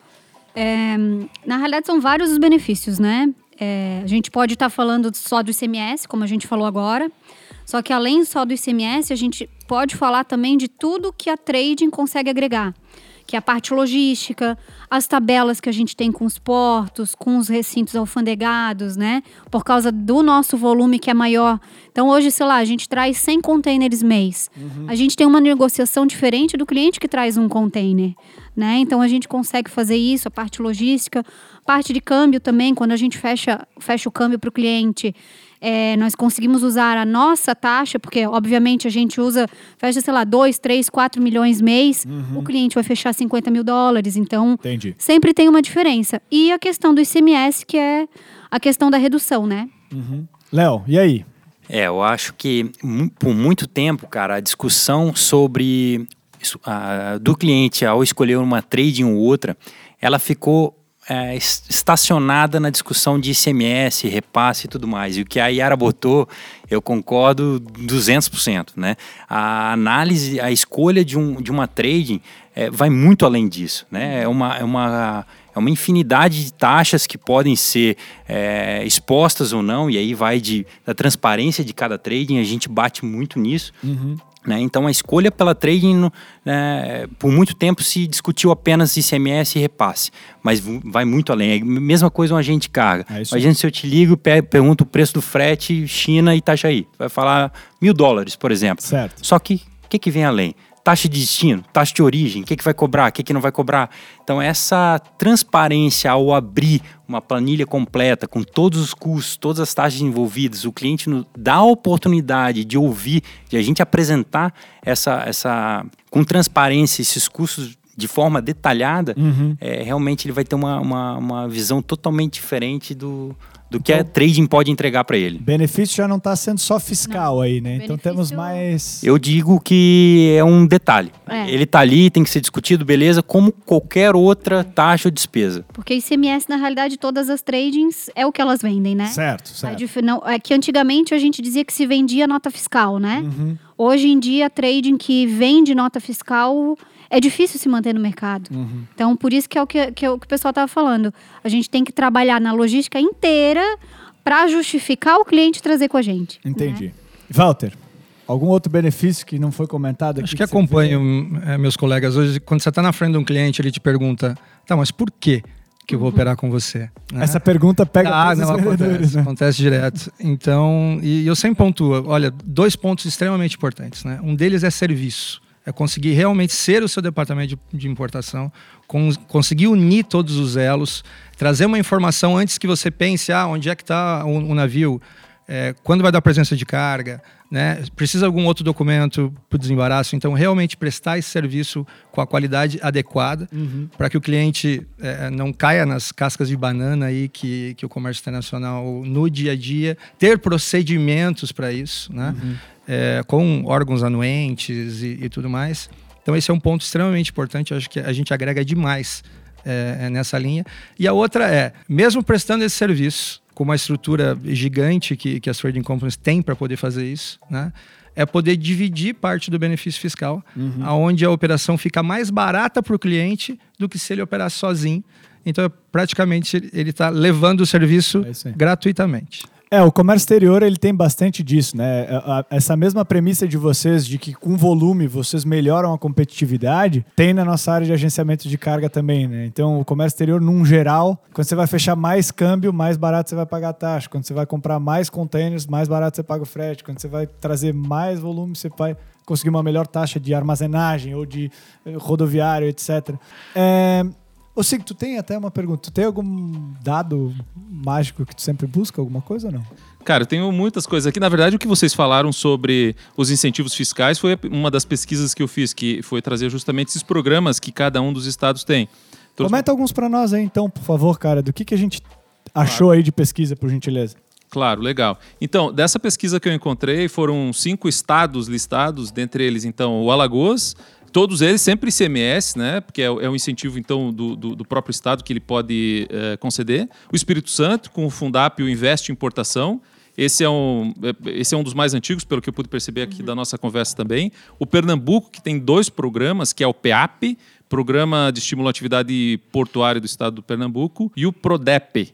É, na realidade, são vários os benefícios, né? É, a gente pode estar falando só do ICMS, como a gente falou agora. Só que além só do ICMS, a gente pode falar também de tudo que a trading consegue agregar. Que é a parte logística, as tabelas que a gente tem com os portos, com os recintos alfandegados, né? Por causa do nosso volume que é maior. Então, hoje, sei lá, a gente traz 100 containers mês. A gente tem uma negociação diferente do cliente que traz um container. Né? Então a gente consegue fazer isso, a parte logística, parte de câmbio também, quando a gente fecha, fecha o câmbio para o cliente, é, nós conseguimos usar a nossa taxa, porque obviamente a gente usa, fecha, sei lá, 2, 3, 4 milhões mês, o cliente vai fechar 50 mil dólares, então Entendi. sempre tem uma diferença. E a questão do ICMS, que é a questão da redução, né? Léo, e aí? É, eu acho que por muito tempo, cara, a discussão sobre a- do cliente ao escolher uma trading ou outra, ela ficou é, es- estacionada na discussão de ICMS, repasse e tudo mais. E o que a Yara botou, eu concordo 200%. Né? A análise, a escolha de, um, de uma trading é, vai muito além disso. Né? É, uma, é, uma, é uma infinidade de taxas que podem ser é, expostas ou não, e aí vai de, da transparência de cada trading, a gente bate muito nisso. Né? Então, a escolha pela trading, né, por muito tempo se discutiu apenas ICMS e repasse, mas vai muito além. É a mesma coisa um agente de carga. É Imagina se eu te ligo e pe- pergunto o preço do frete China e Itajaí. Vai falar mil dólares, por exemplo. Certo. Só que o que, que vem além? Taxa de destino, taxa de origem, o que, que vai cobrar, o que, que não vai cobrar. Então, essa transparência ao abrir uma planilha completa com todos os custos, todas as taxas envolvidas, o cliente nos dá a oportunidade de ouvir, de a gente apresentar essa, essa com transparência esses custos de forma detalhada, é, realmente ele vai ter uma, uma, uma visão totalmente diferente do, do que a trading pode entregar para ele. Benefício já não está sendo só fiscal aí, né? Então temos Benefício- mais. Eu digo que é um detalhe. É. Ele tá ali, tem que ser discutido, beleza, como qualquer outra taxa ou despesa. Porque ICMS, na realidade, todas as tradings é o que elas vendem, né? Certo, certo. dif- não, é que antigamente a gente dizia que se vendia nota fiscal, né? Uhum. Hoje em dia, trading que vende nota fiscal é difícil se manter no mercado. Uhum. Então, por isso que é o que, que é o que o pessoal estava falando. A gente tem que trabalhar na logística inteira para justificar o cliente trazer com a gente. né? Entendi. Walter, algum outro benefício que não foi comentado aqui? Acho que você acompanho é, meus colegas hoje. Quando você está na frente de um cliente, ele te pergunta: tá, mas por que que eu vou operar com você? Né? Essa pergunta pega ah, não acontece, né? acontece direto. Então, e eu sempre pontuo, olha, dois pontos extremamente importantes, né? Um deles é serviço, é conseguir realmente ser o seu departamento de, de importação, con- conseguir unir todos os elos, trazer uma informação antes que você pense, ah, onde é que está o, o navio, é, quando vai dar presença de carga, né? Precisa de algum outro documento para o desembaraço. Então, realmente prestar esse serviço com a qualidade adequada para que o cliente é, não caia nas cascas de banana aí que, que o comércio internacional no dia a dia ter procedimentos para isso, né? É, com órgãos anuentes e, e tudo mais. Então, esse é um ponto extremamente importante. Eu acho que a gente agrega demais é, é nessa linha. E a outra é, mesmo prestando esse serviço, com uma estrutura gigante que, que as trading companies têm para poder fazer isso, né? É poder dividir parte do benefício fiscal, aonde a operação fica mais barata para o cliente do que se ele operasse sozinho. Então, é praticamente, ele está levando o serviço É gratuitamente. É, o comércio exterior ele tem bastante disso, né? Essa mesma premissa de vocês de que com volume vocês melhoram a competitividade, tem na nossa área de agenciamento de carga também, né? Então, o comércio exterior, num geral, quando você vai fechar mais câmbio, mais barato você vai pagar a taxa. Quando você vai comprar mais containers, mais barato você paga o frete. Quando você vai trazer mais volume, você vai conseguir uma melhor taxa de armazenagem ou de eh, rodoviário, etc. É, Ô, Sig, tu tem até uma pergunta. Tu tem algum dado mágico que tu sempre busca, alguma coisa ou não? Cara, eu tenho muitas coisas aqui. Na verdade, o que vocês falaram sobre os incentivos fiscais foi uma das pesquisas que eu fiz, que foi trazer justamente esses programas que cada um dos estados tem. Trouxe- Comenta alguns pra nós aí, então, por favor, cara, do que, que a gente achou aí de pesquisa, por gentileza. Claro, legal. Então, dessa pesquisa que eu encontrei, foram cinco estados listados, dentre eles, então, o Alagoas, todos eles sempre ICMS, né? Porque é, é um incentivo, então, do, do- do próprio estado que ele pode eh, conceder. O Espírito Santo, com o Fundap e o Investe Importação. Esse é, um, é- esse é um dos mais antigos, pelo que eu pude perceber aqui da nossa conversa também. O Pernambuco, que tem dois programas, que é o PEAP, Programa de Estímulo à Atividade Portuária do Estado do Pernambuco, e o PRODEP.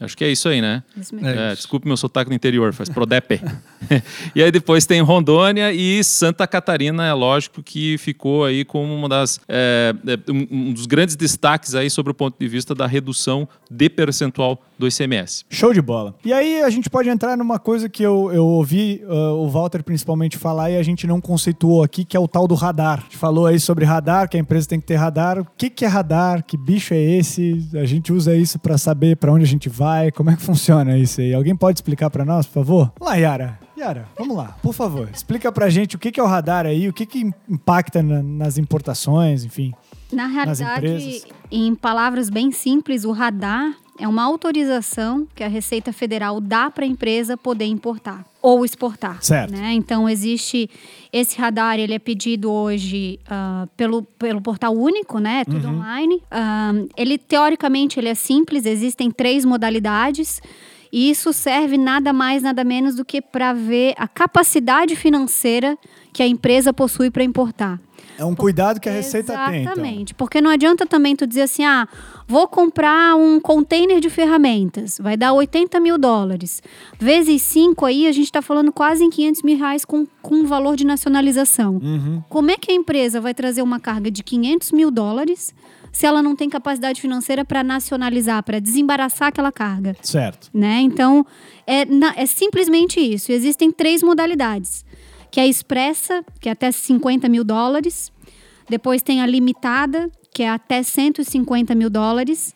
Acho que é isso aí, né? Isso mesmo. É, desculpe meu sotaque no interior, faz Prodepe. e aí depois tem Rondônia e Santa Catarina, é lógico que ficou aí como uma das é, é, um, dos grandes destaques aí sobre o ponto de vista da redução de percentual do ICMS. Show de bola. E aí a gente pode entrar numa coisa que eu, eu ouvi ah, o Walter principalmente falar e a gente não conceituou aqui, que é o tal do radar. A gente falou aí sobre radar, que a empresa tem que ter radar. O que, que é radar? Que bicho é esse? A gente usa isso pra saber pra onde a gente vai? Como é que funciona isso aí? Alguém pode explicar pra nós, por favor? Vamos lá, Yara. Yara, vamos lá, por favor. Explica pra gente o que, é o radar aí, o que, que impacta na- nas importações, enfim. Na realidade, em palavras bem simples, o radar é uma autorização que a Receita Federal dá para a empresa poder importar ou exportar. Certo. Né? Então existe esse radar, ele é pedido hoje uh, pelo, pelo portal único, né? É tudo Uhum. online. Uh, ele teoricamente ele é simples, existem três modalidades. E isso serve nada mais, nada menos do que para ver a capacidade financeira que a empresa possui para importar. É um cuidado que a Receita tem, então. Exatamente. Porque não adianta também tu dizer assim, ah, vou comprar um container de ferramentas, vai dar 80 mil dólares. Vezes 5 aí, a gente está falando quase em 500 mil reais com, com valor de nacionalização. Uhum. Como é que a empresa vai trazer uma carga de 500 mil dólares se ela não tem capacidade financeira para nacionalizar, para desembaraçar aquela carga? Certo. né? Então, é, é simplesmente isso. Existem três modalidades. Que é expressa, que é até 50 mil dólares. Depois tem a limitada, que é até 150 mil dólares.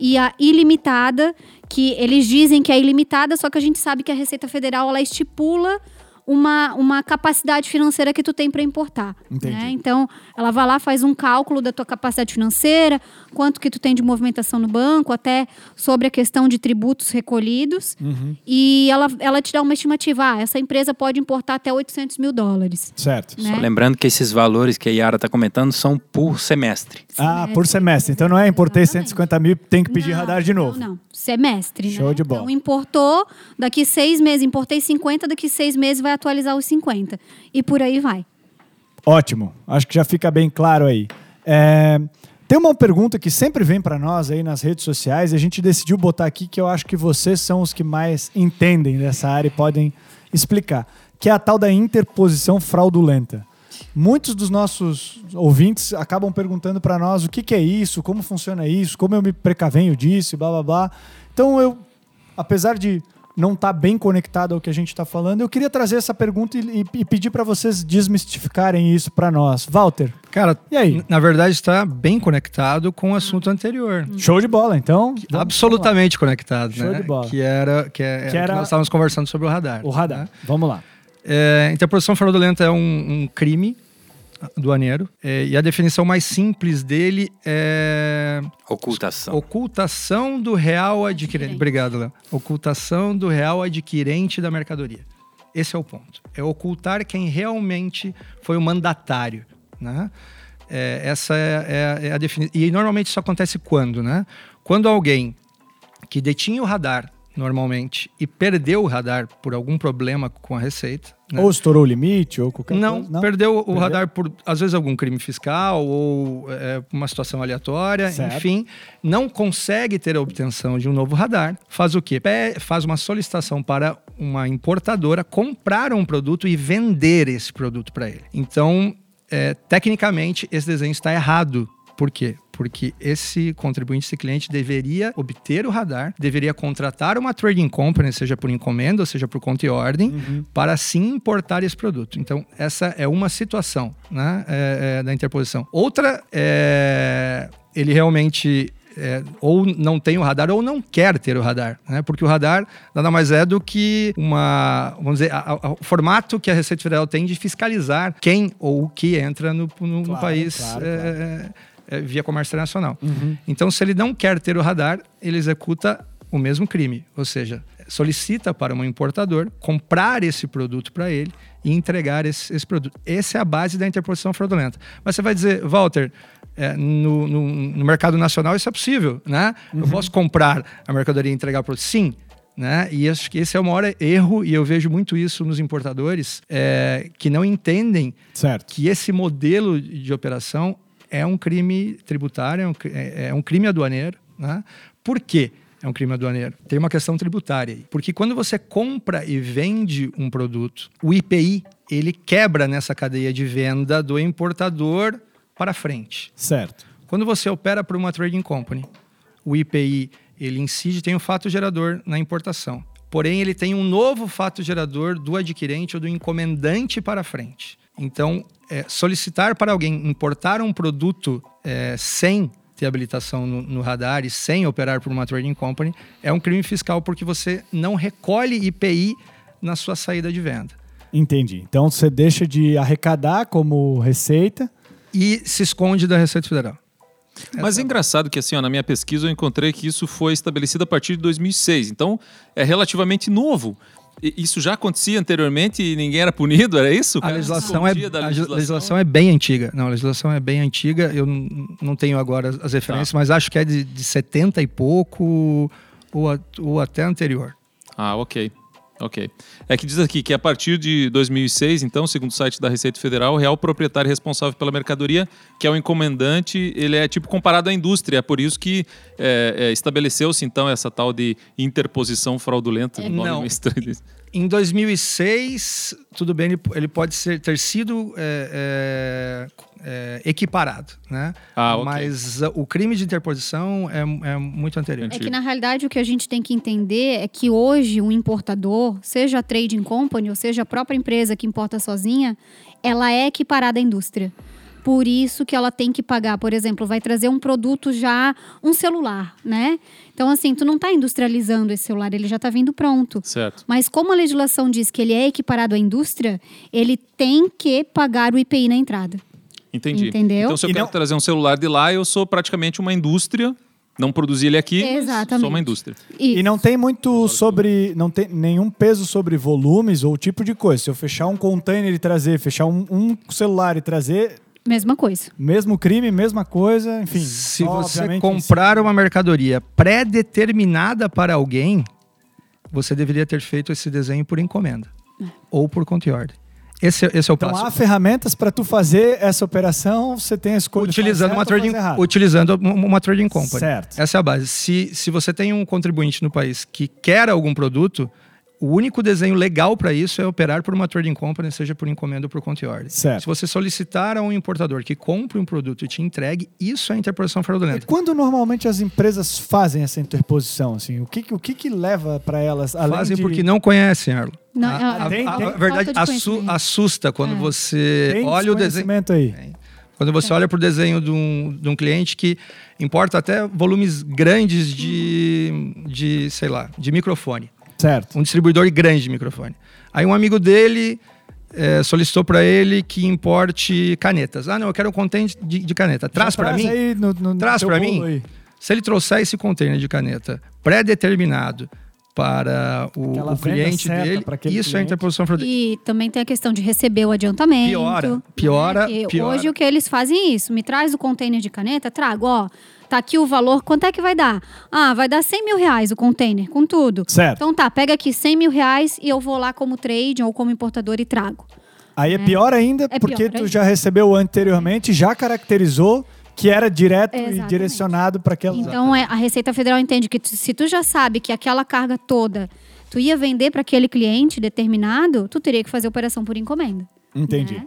E a ilimitada, que eles dizem que é ilimitada, só que a gente sabe que a Receita Federal, ela estipula uma, uma capacidade financeira que tu tem para importar. Entendi. né? Então, ela vai lá, faz um cálculo da tua capacidade financeira, quanto que tu tem de movimentação no banco, até sobre a questão de tributos recolhidos. Uhum. E ela, ela te dá uma estimativa. Ah, essa empresa pode importar até 800 mil dólares. Certo. Né? Só lembrando que esses valores que a Yara está comentando são por semestre. Ah, por semestre. Então não é importei Exatamente. 150 mil, tem que pedir Não, radar de novo. Não, não. Semestre, Show né? de bola. Então, importou, daqui seis meses, importei 50, daqui seis meses vai atualizar os 50. E por aí vai. Ótimo. Acho que já fica bem claro aí. É, Tem uma pergunta que sempre vem para nós aí nas redes sociais a gente decidiu botar aqui que eu acho que vocês são os que mais entendem dessa área e podem explicar, que é a tal da interposição fraudulenta. Muitos dos nossos ouvintes acabam perguntando para nós o que, que é isso, como funciona isso, como eu me precavenho disso, blá blá blá. Então eu, apesar de não estar bem conectado ao que a gente está falando, eu queria trazer essa pergunta e, e- pedir para vocês desmistificarem isso para nós. Walter, Cara, E aí? na verdade está bem conectado com o assunto anterior. show de bola, então. vamos- Absolutamente conectado, Show né? de bola. Que era que, é, Que era era- que nós estávamos conversando sobre o radar. O radar. né? Vamos lá. É, interposição fraudulenta é um, um crime doaneiro é, e a definição mais simples dele é Ocultação. ocultação do real adquirente. Adquirente. Obrigado, Léo. Ocultação do real adquirente da mercadoria. Esse é o ponto. É ocultar quem realmente foi o mandatário, né? É, essa é, é- é a definição. E normalmente isso acontece quando, né? Quando alguém que detinha o radar normalmente e perdeu o radar por algum problema com a receita, né? Ou estourou o limite, ou qualquer Não, coisa. perdeu o Perdeu? radar por, às vezes, algum crime fiscal ou é, uma situação aleatória, Certo. enfim, não consegue ter a obtenção de um novo radar, faz o quê? Faz uma solicitação para uma importadora comprar um produto e vender esse produto para ele. Então, é, tecnicamente, esse desenho está errado. Por quê? Porque esse contribuinte, esse cliente, deveria obter o radar, deveria contratar uma trading company, seja por encomenda ou seja por conta e ordem, para sim importar esse produto. Então, essa é uma situação né, é, é, da interposição. Outra é ele realmente é, ou não tem o radar ou não quer ter o radar, né? Porque o radar nada mais é do que uma, vamos dizer, a- a- o formato que a Receita Federal tem de fiscalizar quem ou o que entra no, no- no Claro, país claro, é, é, via comércio internacional. Uhum. Então, se ele não quer ter o radar, ele executa o mesmo crime, ou seja, solicita para um importador comprar esse produto para ele e entregar esse, esse produto. Essa é a base da interposição fraudulenta. Mas você vai dizer, Walter, é, no, no- no mercado nacional isso é possível, né? Eu posso comprar a mercadoria e entregar o produto? Sim. Né? E acho que esse é o maior erro, e eu vejo muito isso nos importadores, é, que não entendem Certo. que esse modelo de operação é um crime tributário, é um, é é um crime aduaneiro. Né? Por quê? É um crime aduaneiro. Tem uma questão tributária aí. Porque quando você compra e vende um produto, o IPI ele quebra nessa cadeia de venda do importador para frente. Certo. Quando você opera por uma trading company, o IPI ele incide, tem um fato gerador na importação. Porém, ele tem um novo fato gerador do adquirente ou do encomendante para frente. Então, é, solicitar para alguém importar um produto é, sem ter habilitação no, no radar e sem operar por uma trading company é um crime fiscal porque você não recolhe IPI na sua saída de venda. Entendi. Então você deixa de arrecadar como receita. E se esconde da Receita Federal. Mas é engraçado que, assim, ó, na minha pesquisa eu encontrei que isso foi estabelecido a partir de 2006. Então, é relativamente novo. Isso já acontecia anteriormente e ninguém era punido, era isso? A legislação, é, da a legislação. é bem antiga. Não, a legislação é bem antiga. Eu não tenho agora as referências, mas acho que é de, de 70 e pouco ou, ou até anterior. Ah, ok. Ok. É que diz aqui que a partir de 2006, então, segundo o site da Receita Federal, o real proprietário responsável pela mercadoria, que é o encomendante, ele é tipo comparado à indústria. É por isso que é, é, estabeleceu-se, então, essa tal de interposição fraudulenta. um nome Não. estranho. Em 2006, tudo bem, ele, ele pode ser, ter sido é, é, é, equiparado, né? Ah, ok. Mas uh, o crime de interposição é, é muito anterior. É que, na realidade, o que a gente tem que entender é que hoje um importador, seja a trading company ou seja a própria empresa que importa sozinha, ela é equiparada à indústria. Por isso que ela tem que pagar, por exemplo, vai trazer um produto já, um celular, né? Então, assim, tu não está industrializando esse celular, ele já está vindo pronto. Certo. Mas como a legislação diz que ele é equiparado à indústria, ele tem que pagar o IPI na entrada. Entendi. Entendeu? Então, se eu E quero não- trazer um celular de lá, eu sou praticamente uma indústria. Não produzi ele aqui, mas Exatamente. sou uma indústria. E não tem muito sobre. Não tem nenhum peso sobre volumes ou tipo de coisa. Se eu fechar um container e trazer, fechar um, um celular e trazer, Mesma coisa. mesmo crime, mesma coisa, enfim. Se você comprar uma mercadoria pré-determinada para alguém, você deveria ter feito esse desenho por encomenda ou por conta e ordem. Esse, é- esse é o Então passo. há ferramentas para tu fazer essa operação, você tem a escolha de utilizando fazer uma trading, utilizando uma uma trading company. Certo. Essa é a base. Se, se você tem um contribuinte no país que quer algum produto, o único desenho legal para isso é operar por uma trading company, seja por encomenda ou por conta e ordem. Certo. Se você solicitar a um importador que compre um produto e te entregue, isso é interposição E fraudulenta. quando normalmente as empresas fazem essa interposição, assim, o que, o que, que leva para elas além Fazem de... porque não conhecem, Arlo. Não, a, é- a- Tem- a- tem a verdade assu- assusta quando É. você Tem olha o desenho. aí. Quando você olha para o desenho de um, de um cliente que importa até volumes grandes de, de, sei lá, de microfone. Certo. Um distribuidor grande de microfone. Aí um amigo dele eh, solicitou para ele que importe canetas. Ah, não, eu quero um container de, de caneta. Traz para mim. no, no Traz para mim. aí. Se ele trouxer esse container de caneta pré-determinado para o, o cliente dele, isso é cliente. interposição fraudulenta. E também tem a questão de receber o adiantamento. Piora, piora, né? Piora. Hoje o que eles fazem é isso. Me traz o container de caneta, trago, ó. Tá aqui o valor, quanto é que vai dar? Ah, vai dar 100 mil reais o container, com tudo. Certo. Então tá, pega aqui 100 mil reais e eu vou lá como trade ou como importador e trago. Aí é pior ainda, É porque pior tu ainda. já recebeu anteriormente, já caracterizou que era direto e Exatamente. direcionado para aquela. Então é, a Receita Federal entende que tu- se tu já sabe que aquela carga toda tu ia vender para aquele cliente determinado, tu teria que fazer operação por encomenda. Entendi. né?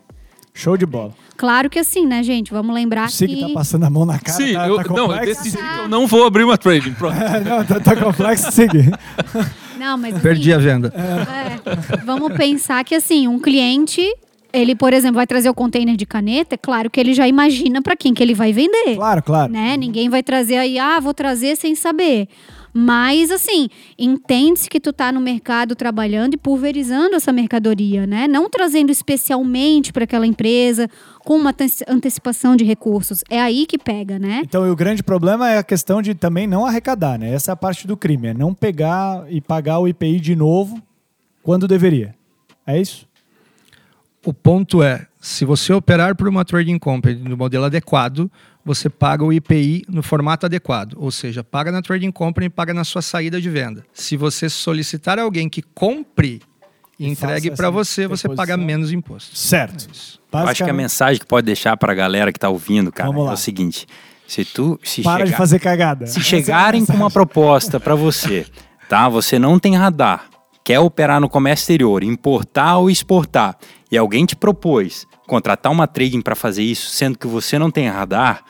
Show de bola. Claro que assim, né, gente? Vamos lembrar O Sig que... tá passando a mão na cara. Sim, tá, eu, tá não, eu decidi que eu não vou abrir uma trading. Pronto. não, tá, tá complexo, Sig. Não, mas assim, Perdi a venda. É, vamos pensar que assim, um cliente, ele, por exemplo, vai trazer o container de caneta, é claro que ele já imagina para quem que ele vai vender. Claro, claro. Né? Ninguém vai trazer aí, ah, vou trazer sem saber. Mas, assim, entende-se que tu tá no mercado trabalhando e pulverizando essa mercadoria, né? Não trazendo especialmente para aquela empresa com uma ante- antecipação de recursos. É aí que pega, né? Então, e o grande problema é a questão de também não arrecadar, né? Essa é a parte do crime, é não pegar e pagar o IPI de novo quando deveria. É isso? O ponto é, se você operar por uma trading company no modelo adequado, você paga o IPI no formato adequado, ou seja, paga na trading company e paga na sua saída de venda. Se você solicitar alguém que compre e entregue para você, você paga menos imposto. Certo. Eu acho que a mensagem que pode deixar pra galera que tá ouvindo, cara, Vamos lá. é o seguinte: se tu se Para de chegar- fazer cagada. se é a chegarem com uma mensagem. proposta pra você, tá? Você não tem radar, quer operar no comércio exterior, importar ou exportar, e alguém te propôs contratar uma trading pra fazer isso, sendo que você não tem radar,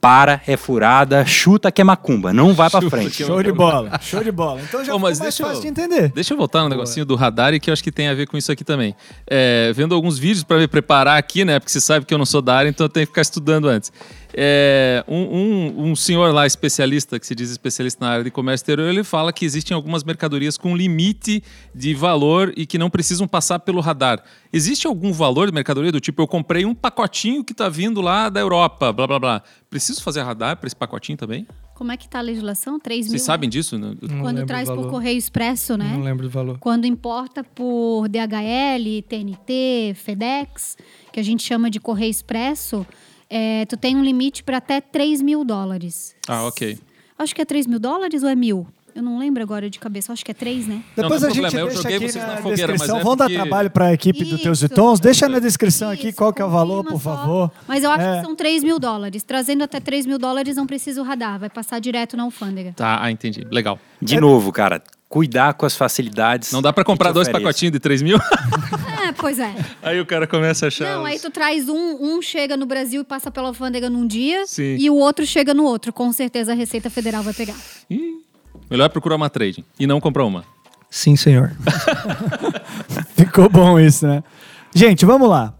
para, é furada, chuta que é macumba, não vai pra Chuta frente. é Show de bola, show de bola. Então já Ô, ficou mas mais deixa eu- fácil de entender. Deixa eu voltar no negocinho do radar e que eu acho que tem a ver com isso aqui também. É, vendo alguns vídeos para me preparar aqui, né? Porque você sabe que eu não sou da área, então eu tenho que ficar estudando antes. É, um, um- um senhor lá, especialista, que se diz especialista na área de comércio exterior, ele fala que existem algumas mercadorias com limite de valor e que não precisam passar pelo radar. Existe algum valor de mercadoria do tipo, eu comprei um pacotinho que está vindo lá da Europa, blá blá blá. Preciso fazer radar para esse pacotinho também? Como é que tá a legislação? 3 mil? Vocês sabem disso? né? Não Quando traz por correio expresso, né? Não lembro do valor. Quando importa por DHL, TNT, FedEx, que a gente chama de correio expresso, é, tu tem um limite para até 3 mil dólares. Ah, ok. Acho que é 3 mil dólares ou é mil? Eu não lembro agora de cabeça, acho que é 3, né? Não, Depois não a gente problema, deixa aqui vocês na na fogueira, mas descrição. é Vamos dar porque- trabalho para a equipe do Teus e Isso. Tons. Deixa na descrição aqui Isso, qual que é o valor, por só. favor. Mas eu acho É. que são 3 mil dólares. Trazendo até 3 mil dólares não precisa o radar, vai passar direto na alfândega. Tá, ah, entendi. Legal. De novo, cara, cuidar com as facilidades. Não dá para comprar dois oferece. pacotinhos de 3 mil? É, pois é. aí o cara começa a achar. Não, os- aí tu traz um, um chega no Brasil e passa pela alfândega num dia Sim. e o outro chega no outro. Com certeza a Receita Federal vai pegar. Ih, melhor procurar uma trading e não comprar uma. Sim, senhor. Ficou bom isso, né? Gente, vamos lá.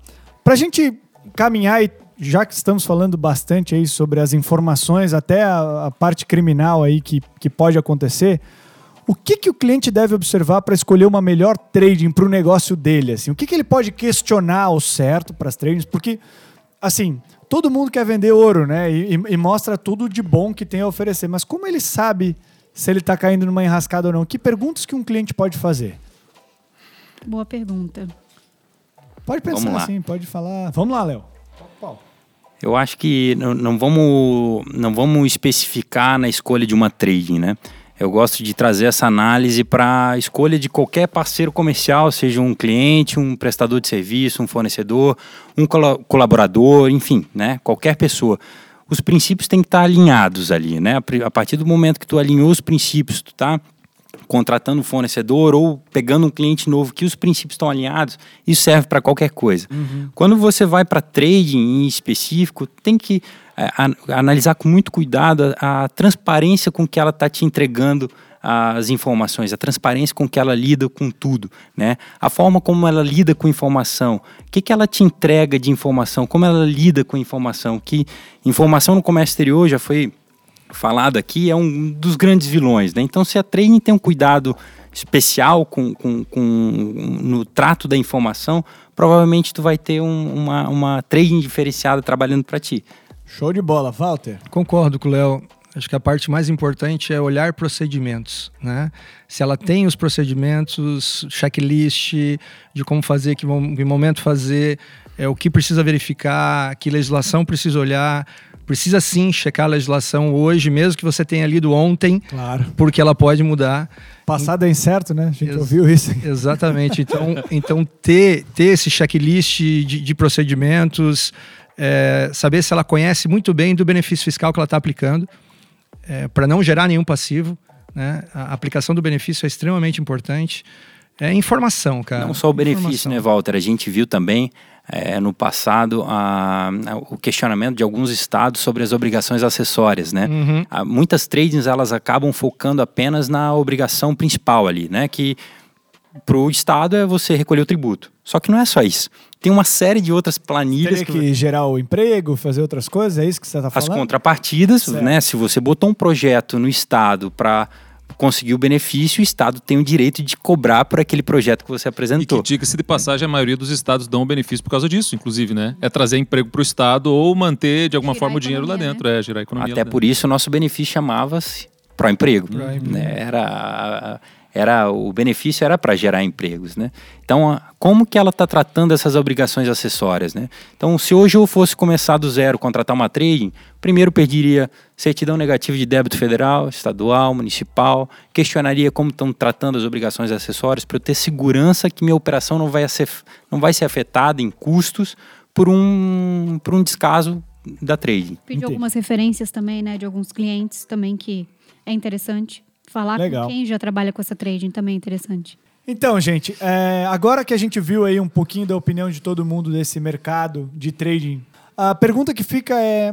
Pra gente caminhar e já que estamos falando bastante aí sobre as informações, até a, a parte criminal aí que, que pode acontecer, o que, que o cliente deve observar para escolher uma melhor trading para o negócio dele? Assim? O que, que ele pode questionar ao certo para as tradings? Porque, assim, todo mundo quer vender ouro, né? E, e- e mostra tudo de bom que tem a oferecer. Mas como ele sabe se ele está caindo numa enrascada ou não? Que perguntas que um cliente pode fazer? Boa pergunta. Pode pensar assim, pode falar. Vamos lá, Léo. Eu acho que não, não vamos, não vamos especificar na escolha de uma trading, né? Eu gosto de trazer essa análise para a escolha de qualquer parceiro comercial, seja um cliente, um prestador de serviço, um fornecedor, um colo- colaborador, enfim, né? Qualquer pessoa. Os princípios têm que estar alinhados ali, né? A partir do momento que tu alinhou os princípios, tu tá contratando um fornecedor ou pegando um cliente novo que os princípios estão alinhados, isso serve para qualquer coisa. Quando você vai para trading em específico, tem que é, an- analisar com muito cuidado a, a transparência com que ela está te entregando as informações, a transparência com que ela lida com tudo, né? A forma como ela lida com informação, o que, que ela te entrega de informação, como ela lida com informação, que informação no comércio exterior já foi falado aqui, é um dos grandes vilões. Né? Então, se a trading tem um cuidado especial com, com, com- no trato da informação, provavelmente tu vai ter um- uma, uma trading diferenciada trabalhando para ti. Show de bola, Walter. Concordo com o Léo. Acho que a parte mais importante é olhar procedimentos, né? Se ela tem os procedimentos, checklist de como fazer, que, mom- que momento fazer, é, o que precisa verificar, que legislação precisa olhar. Precisa sim checar a legislação hoje, mesmo que você tenha lido ontem, Claro. porque ela pode mudar. Passado é incerto, né? A gente Ex- ouviu isso. Exatamente. Então, então ter, ter esse checklist de, de procedimentos, é, saber se ela conhece muito bem do benefício fiscal que ela está aplicando, para não gerar nenhum passivo. Né? A aplicação do benefício é extremamente importante. É informação, cara. Não só o benefício, Informação. né, Walter? A gente viu também eh, no passado a- a- o questionamento de alguns estados sobre as obrigações acessórias, né? Uhum. Ah, muitas tradings elas acabam focando apenas na obrigação principal ali, né? Que para o estado é você recolher o tributo. Só que não é só isso. Tem uma série de outras planilhas Teria que gerar o emprego, fazer outras coisas, é isso que você está as falando? contrapartidas, Certo. né? Se você botou um projeto no estado para conseguir o benefício, o estado tem o direito de cobrar por aquele projeto que você E que, apresentou. diga-se de passagem, a maioria dos estados dão benefício por causa disso, inclusive, né? É trazer emprego para o estado ou manter, de alguma Girar forma, o dinheiro lá economia, dentro. É, girar a economia. Até por isso o nosso benefício chamava-se pró-emprego. Pró-emprego. Né? Era, era, o benefício era para gerar empregos. Né? Então, como que ela está tratando essas obrigações acessórias? Né? Então, se hoje eu fosse começar do zero, contratar uma trading, primeiro pediria certidão negativa de débito federal, estadual, municipal, questionaria como estão tratando as obrigações acessórias para eu ter segurança que minha operação não vai ser, não vai ser afetada em custos por um, por um descaso da trading. Entendi. algumas referências também, né, de alguns clientes também que é interessante. Falar Legal. com quem já trabalha com essa trading também é interessante. Então, gente, é, agora que a gente viu aí um pouquinho da opinião de todo mundo desse mercado de trading, a pergunta que fica é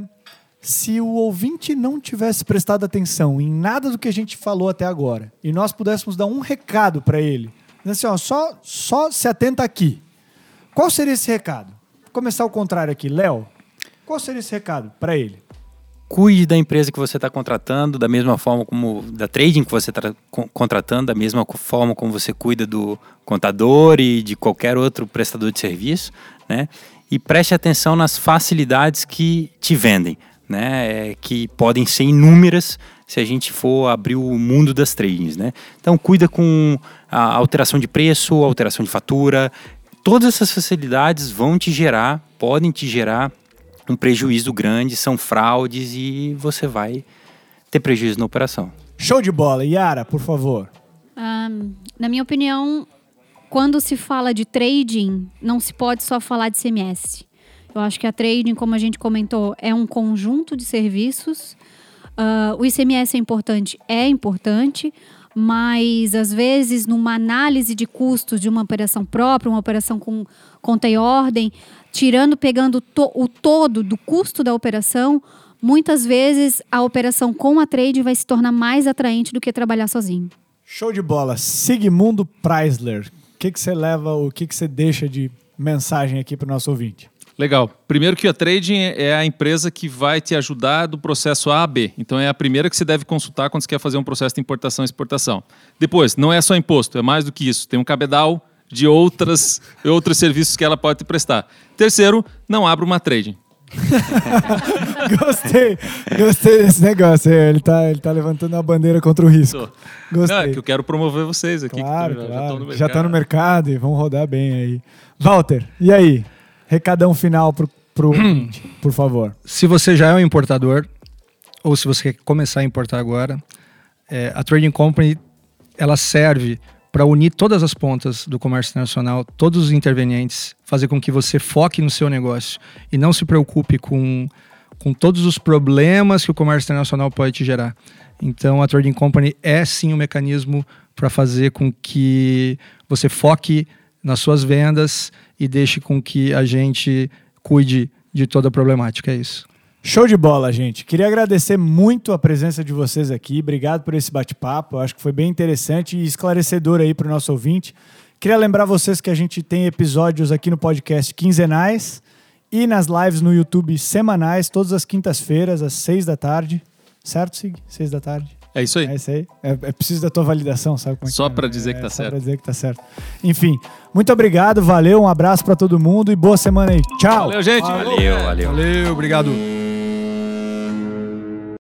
se o ouvinte não tivesse prestado atenção em nada do que a gente falou até agora e nós pudéssemos dar um recado para ele, assim, ó, só, só se atenta aqui. Qual seria esse recado? Vou começar ao contrário aqui, Léo. Qual seria esse recado para ele? Cuide da empresa que você está contratando, da mesma forma como da trading que você está contratando, da mesma forma como você cuida do contador e de qualquer outro prestador de serviço, né? E preste atenção nas facilidades que te vendem, né? É, que podem ser inúmeras se a gente for abrir o mundo das tradings, né? Então cuida com a alteração de preço, alteração de fatura, todas essas facilidades vão te gerar, podem te gerar um prejuízo grande, são fraudes e você vai ter prejuízo na operação. Show de bola. Yara, por favor. Um, na minha opinião, quando se fala de trading, não se pode só falar de CMS. Eu acho que a trading, como a gente comentou, é um conjunto de serviços Uh, o ICMS é importante? É importante, mas às vezes numa análise de custos de uma operação própria, uma operação com conta e ordem, tirando, pegando to, o todo do custo da operação, muitas vezes a operação com a trade vai se tornar mais atraente do que trabalhar sozinho. Show de bola. Sigmundo Preisler, o que, você leva, o que você deixa de mensagem aqui para o nosso ouvinte? Legal. Primeiro que a trading é a empresa que vai te ajudar do processo A a B. Então é a primeira que você deve consultar quando você quer fazer um processo de importação e exportação. Depois, não é só imposto, é mais do que isso. Tem um cabedal de outras, outros serviços que ela pode te prestar. Terceiro, não abra uma trading. gostei, gostei desse negócio. Ele tá, ele tá levantando a bandeira contra o risco. Gostei. Não, é que eu quero promover vocês aqui. Claro, que claro. Já, estão no, no mercado e vão rodar bem aí. Walter, e aí? Recadão final pro, pro por favor. Se você já é um importador, ou se você quer começar a importar agora, é, a Trading Company ela serve para unir todas as pontas do comércio internacional, todos os intervenientes, fazer com que você foque no seu negócio e não se preocupe com, com todos os problemas que o comércio internacional pode te gerar. Então, a Trading Company é sim um mecanismo para fazer com que você foque nas suas vendas e deixe com que a gente cuide de toda a problemática. É isso. Show de bola, gente. Queria agradecer muito a presença de vocês aqui. Obrigado por esse bate-papo. Acho que foi bem interessante e esclarecedor aí para o nosso ouvinte. Queria lembrar vocês que a gente tem episódios aqui no podcast quinzenais e nas lives no YouTube semanais, todas as quintas-feiras, às seis da tarde. Certo, Sig? Seis da tarde. É isso aí. É isso aí. É, é preciso da tua validação, sabe como é Só é? para dizer que tá é, certo. Só para dizer que tá certo. Enfim, muito obrigado, valeu, um abraço para todo mundo e boa semana aí. Tchau. Valeu, gente. Valeu, valeu. Valeu, obrigado.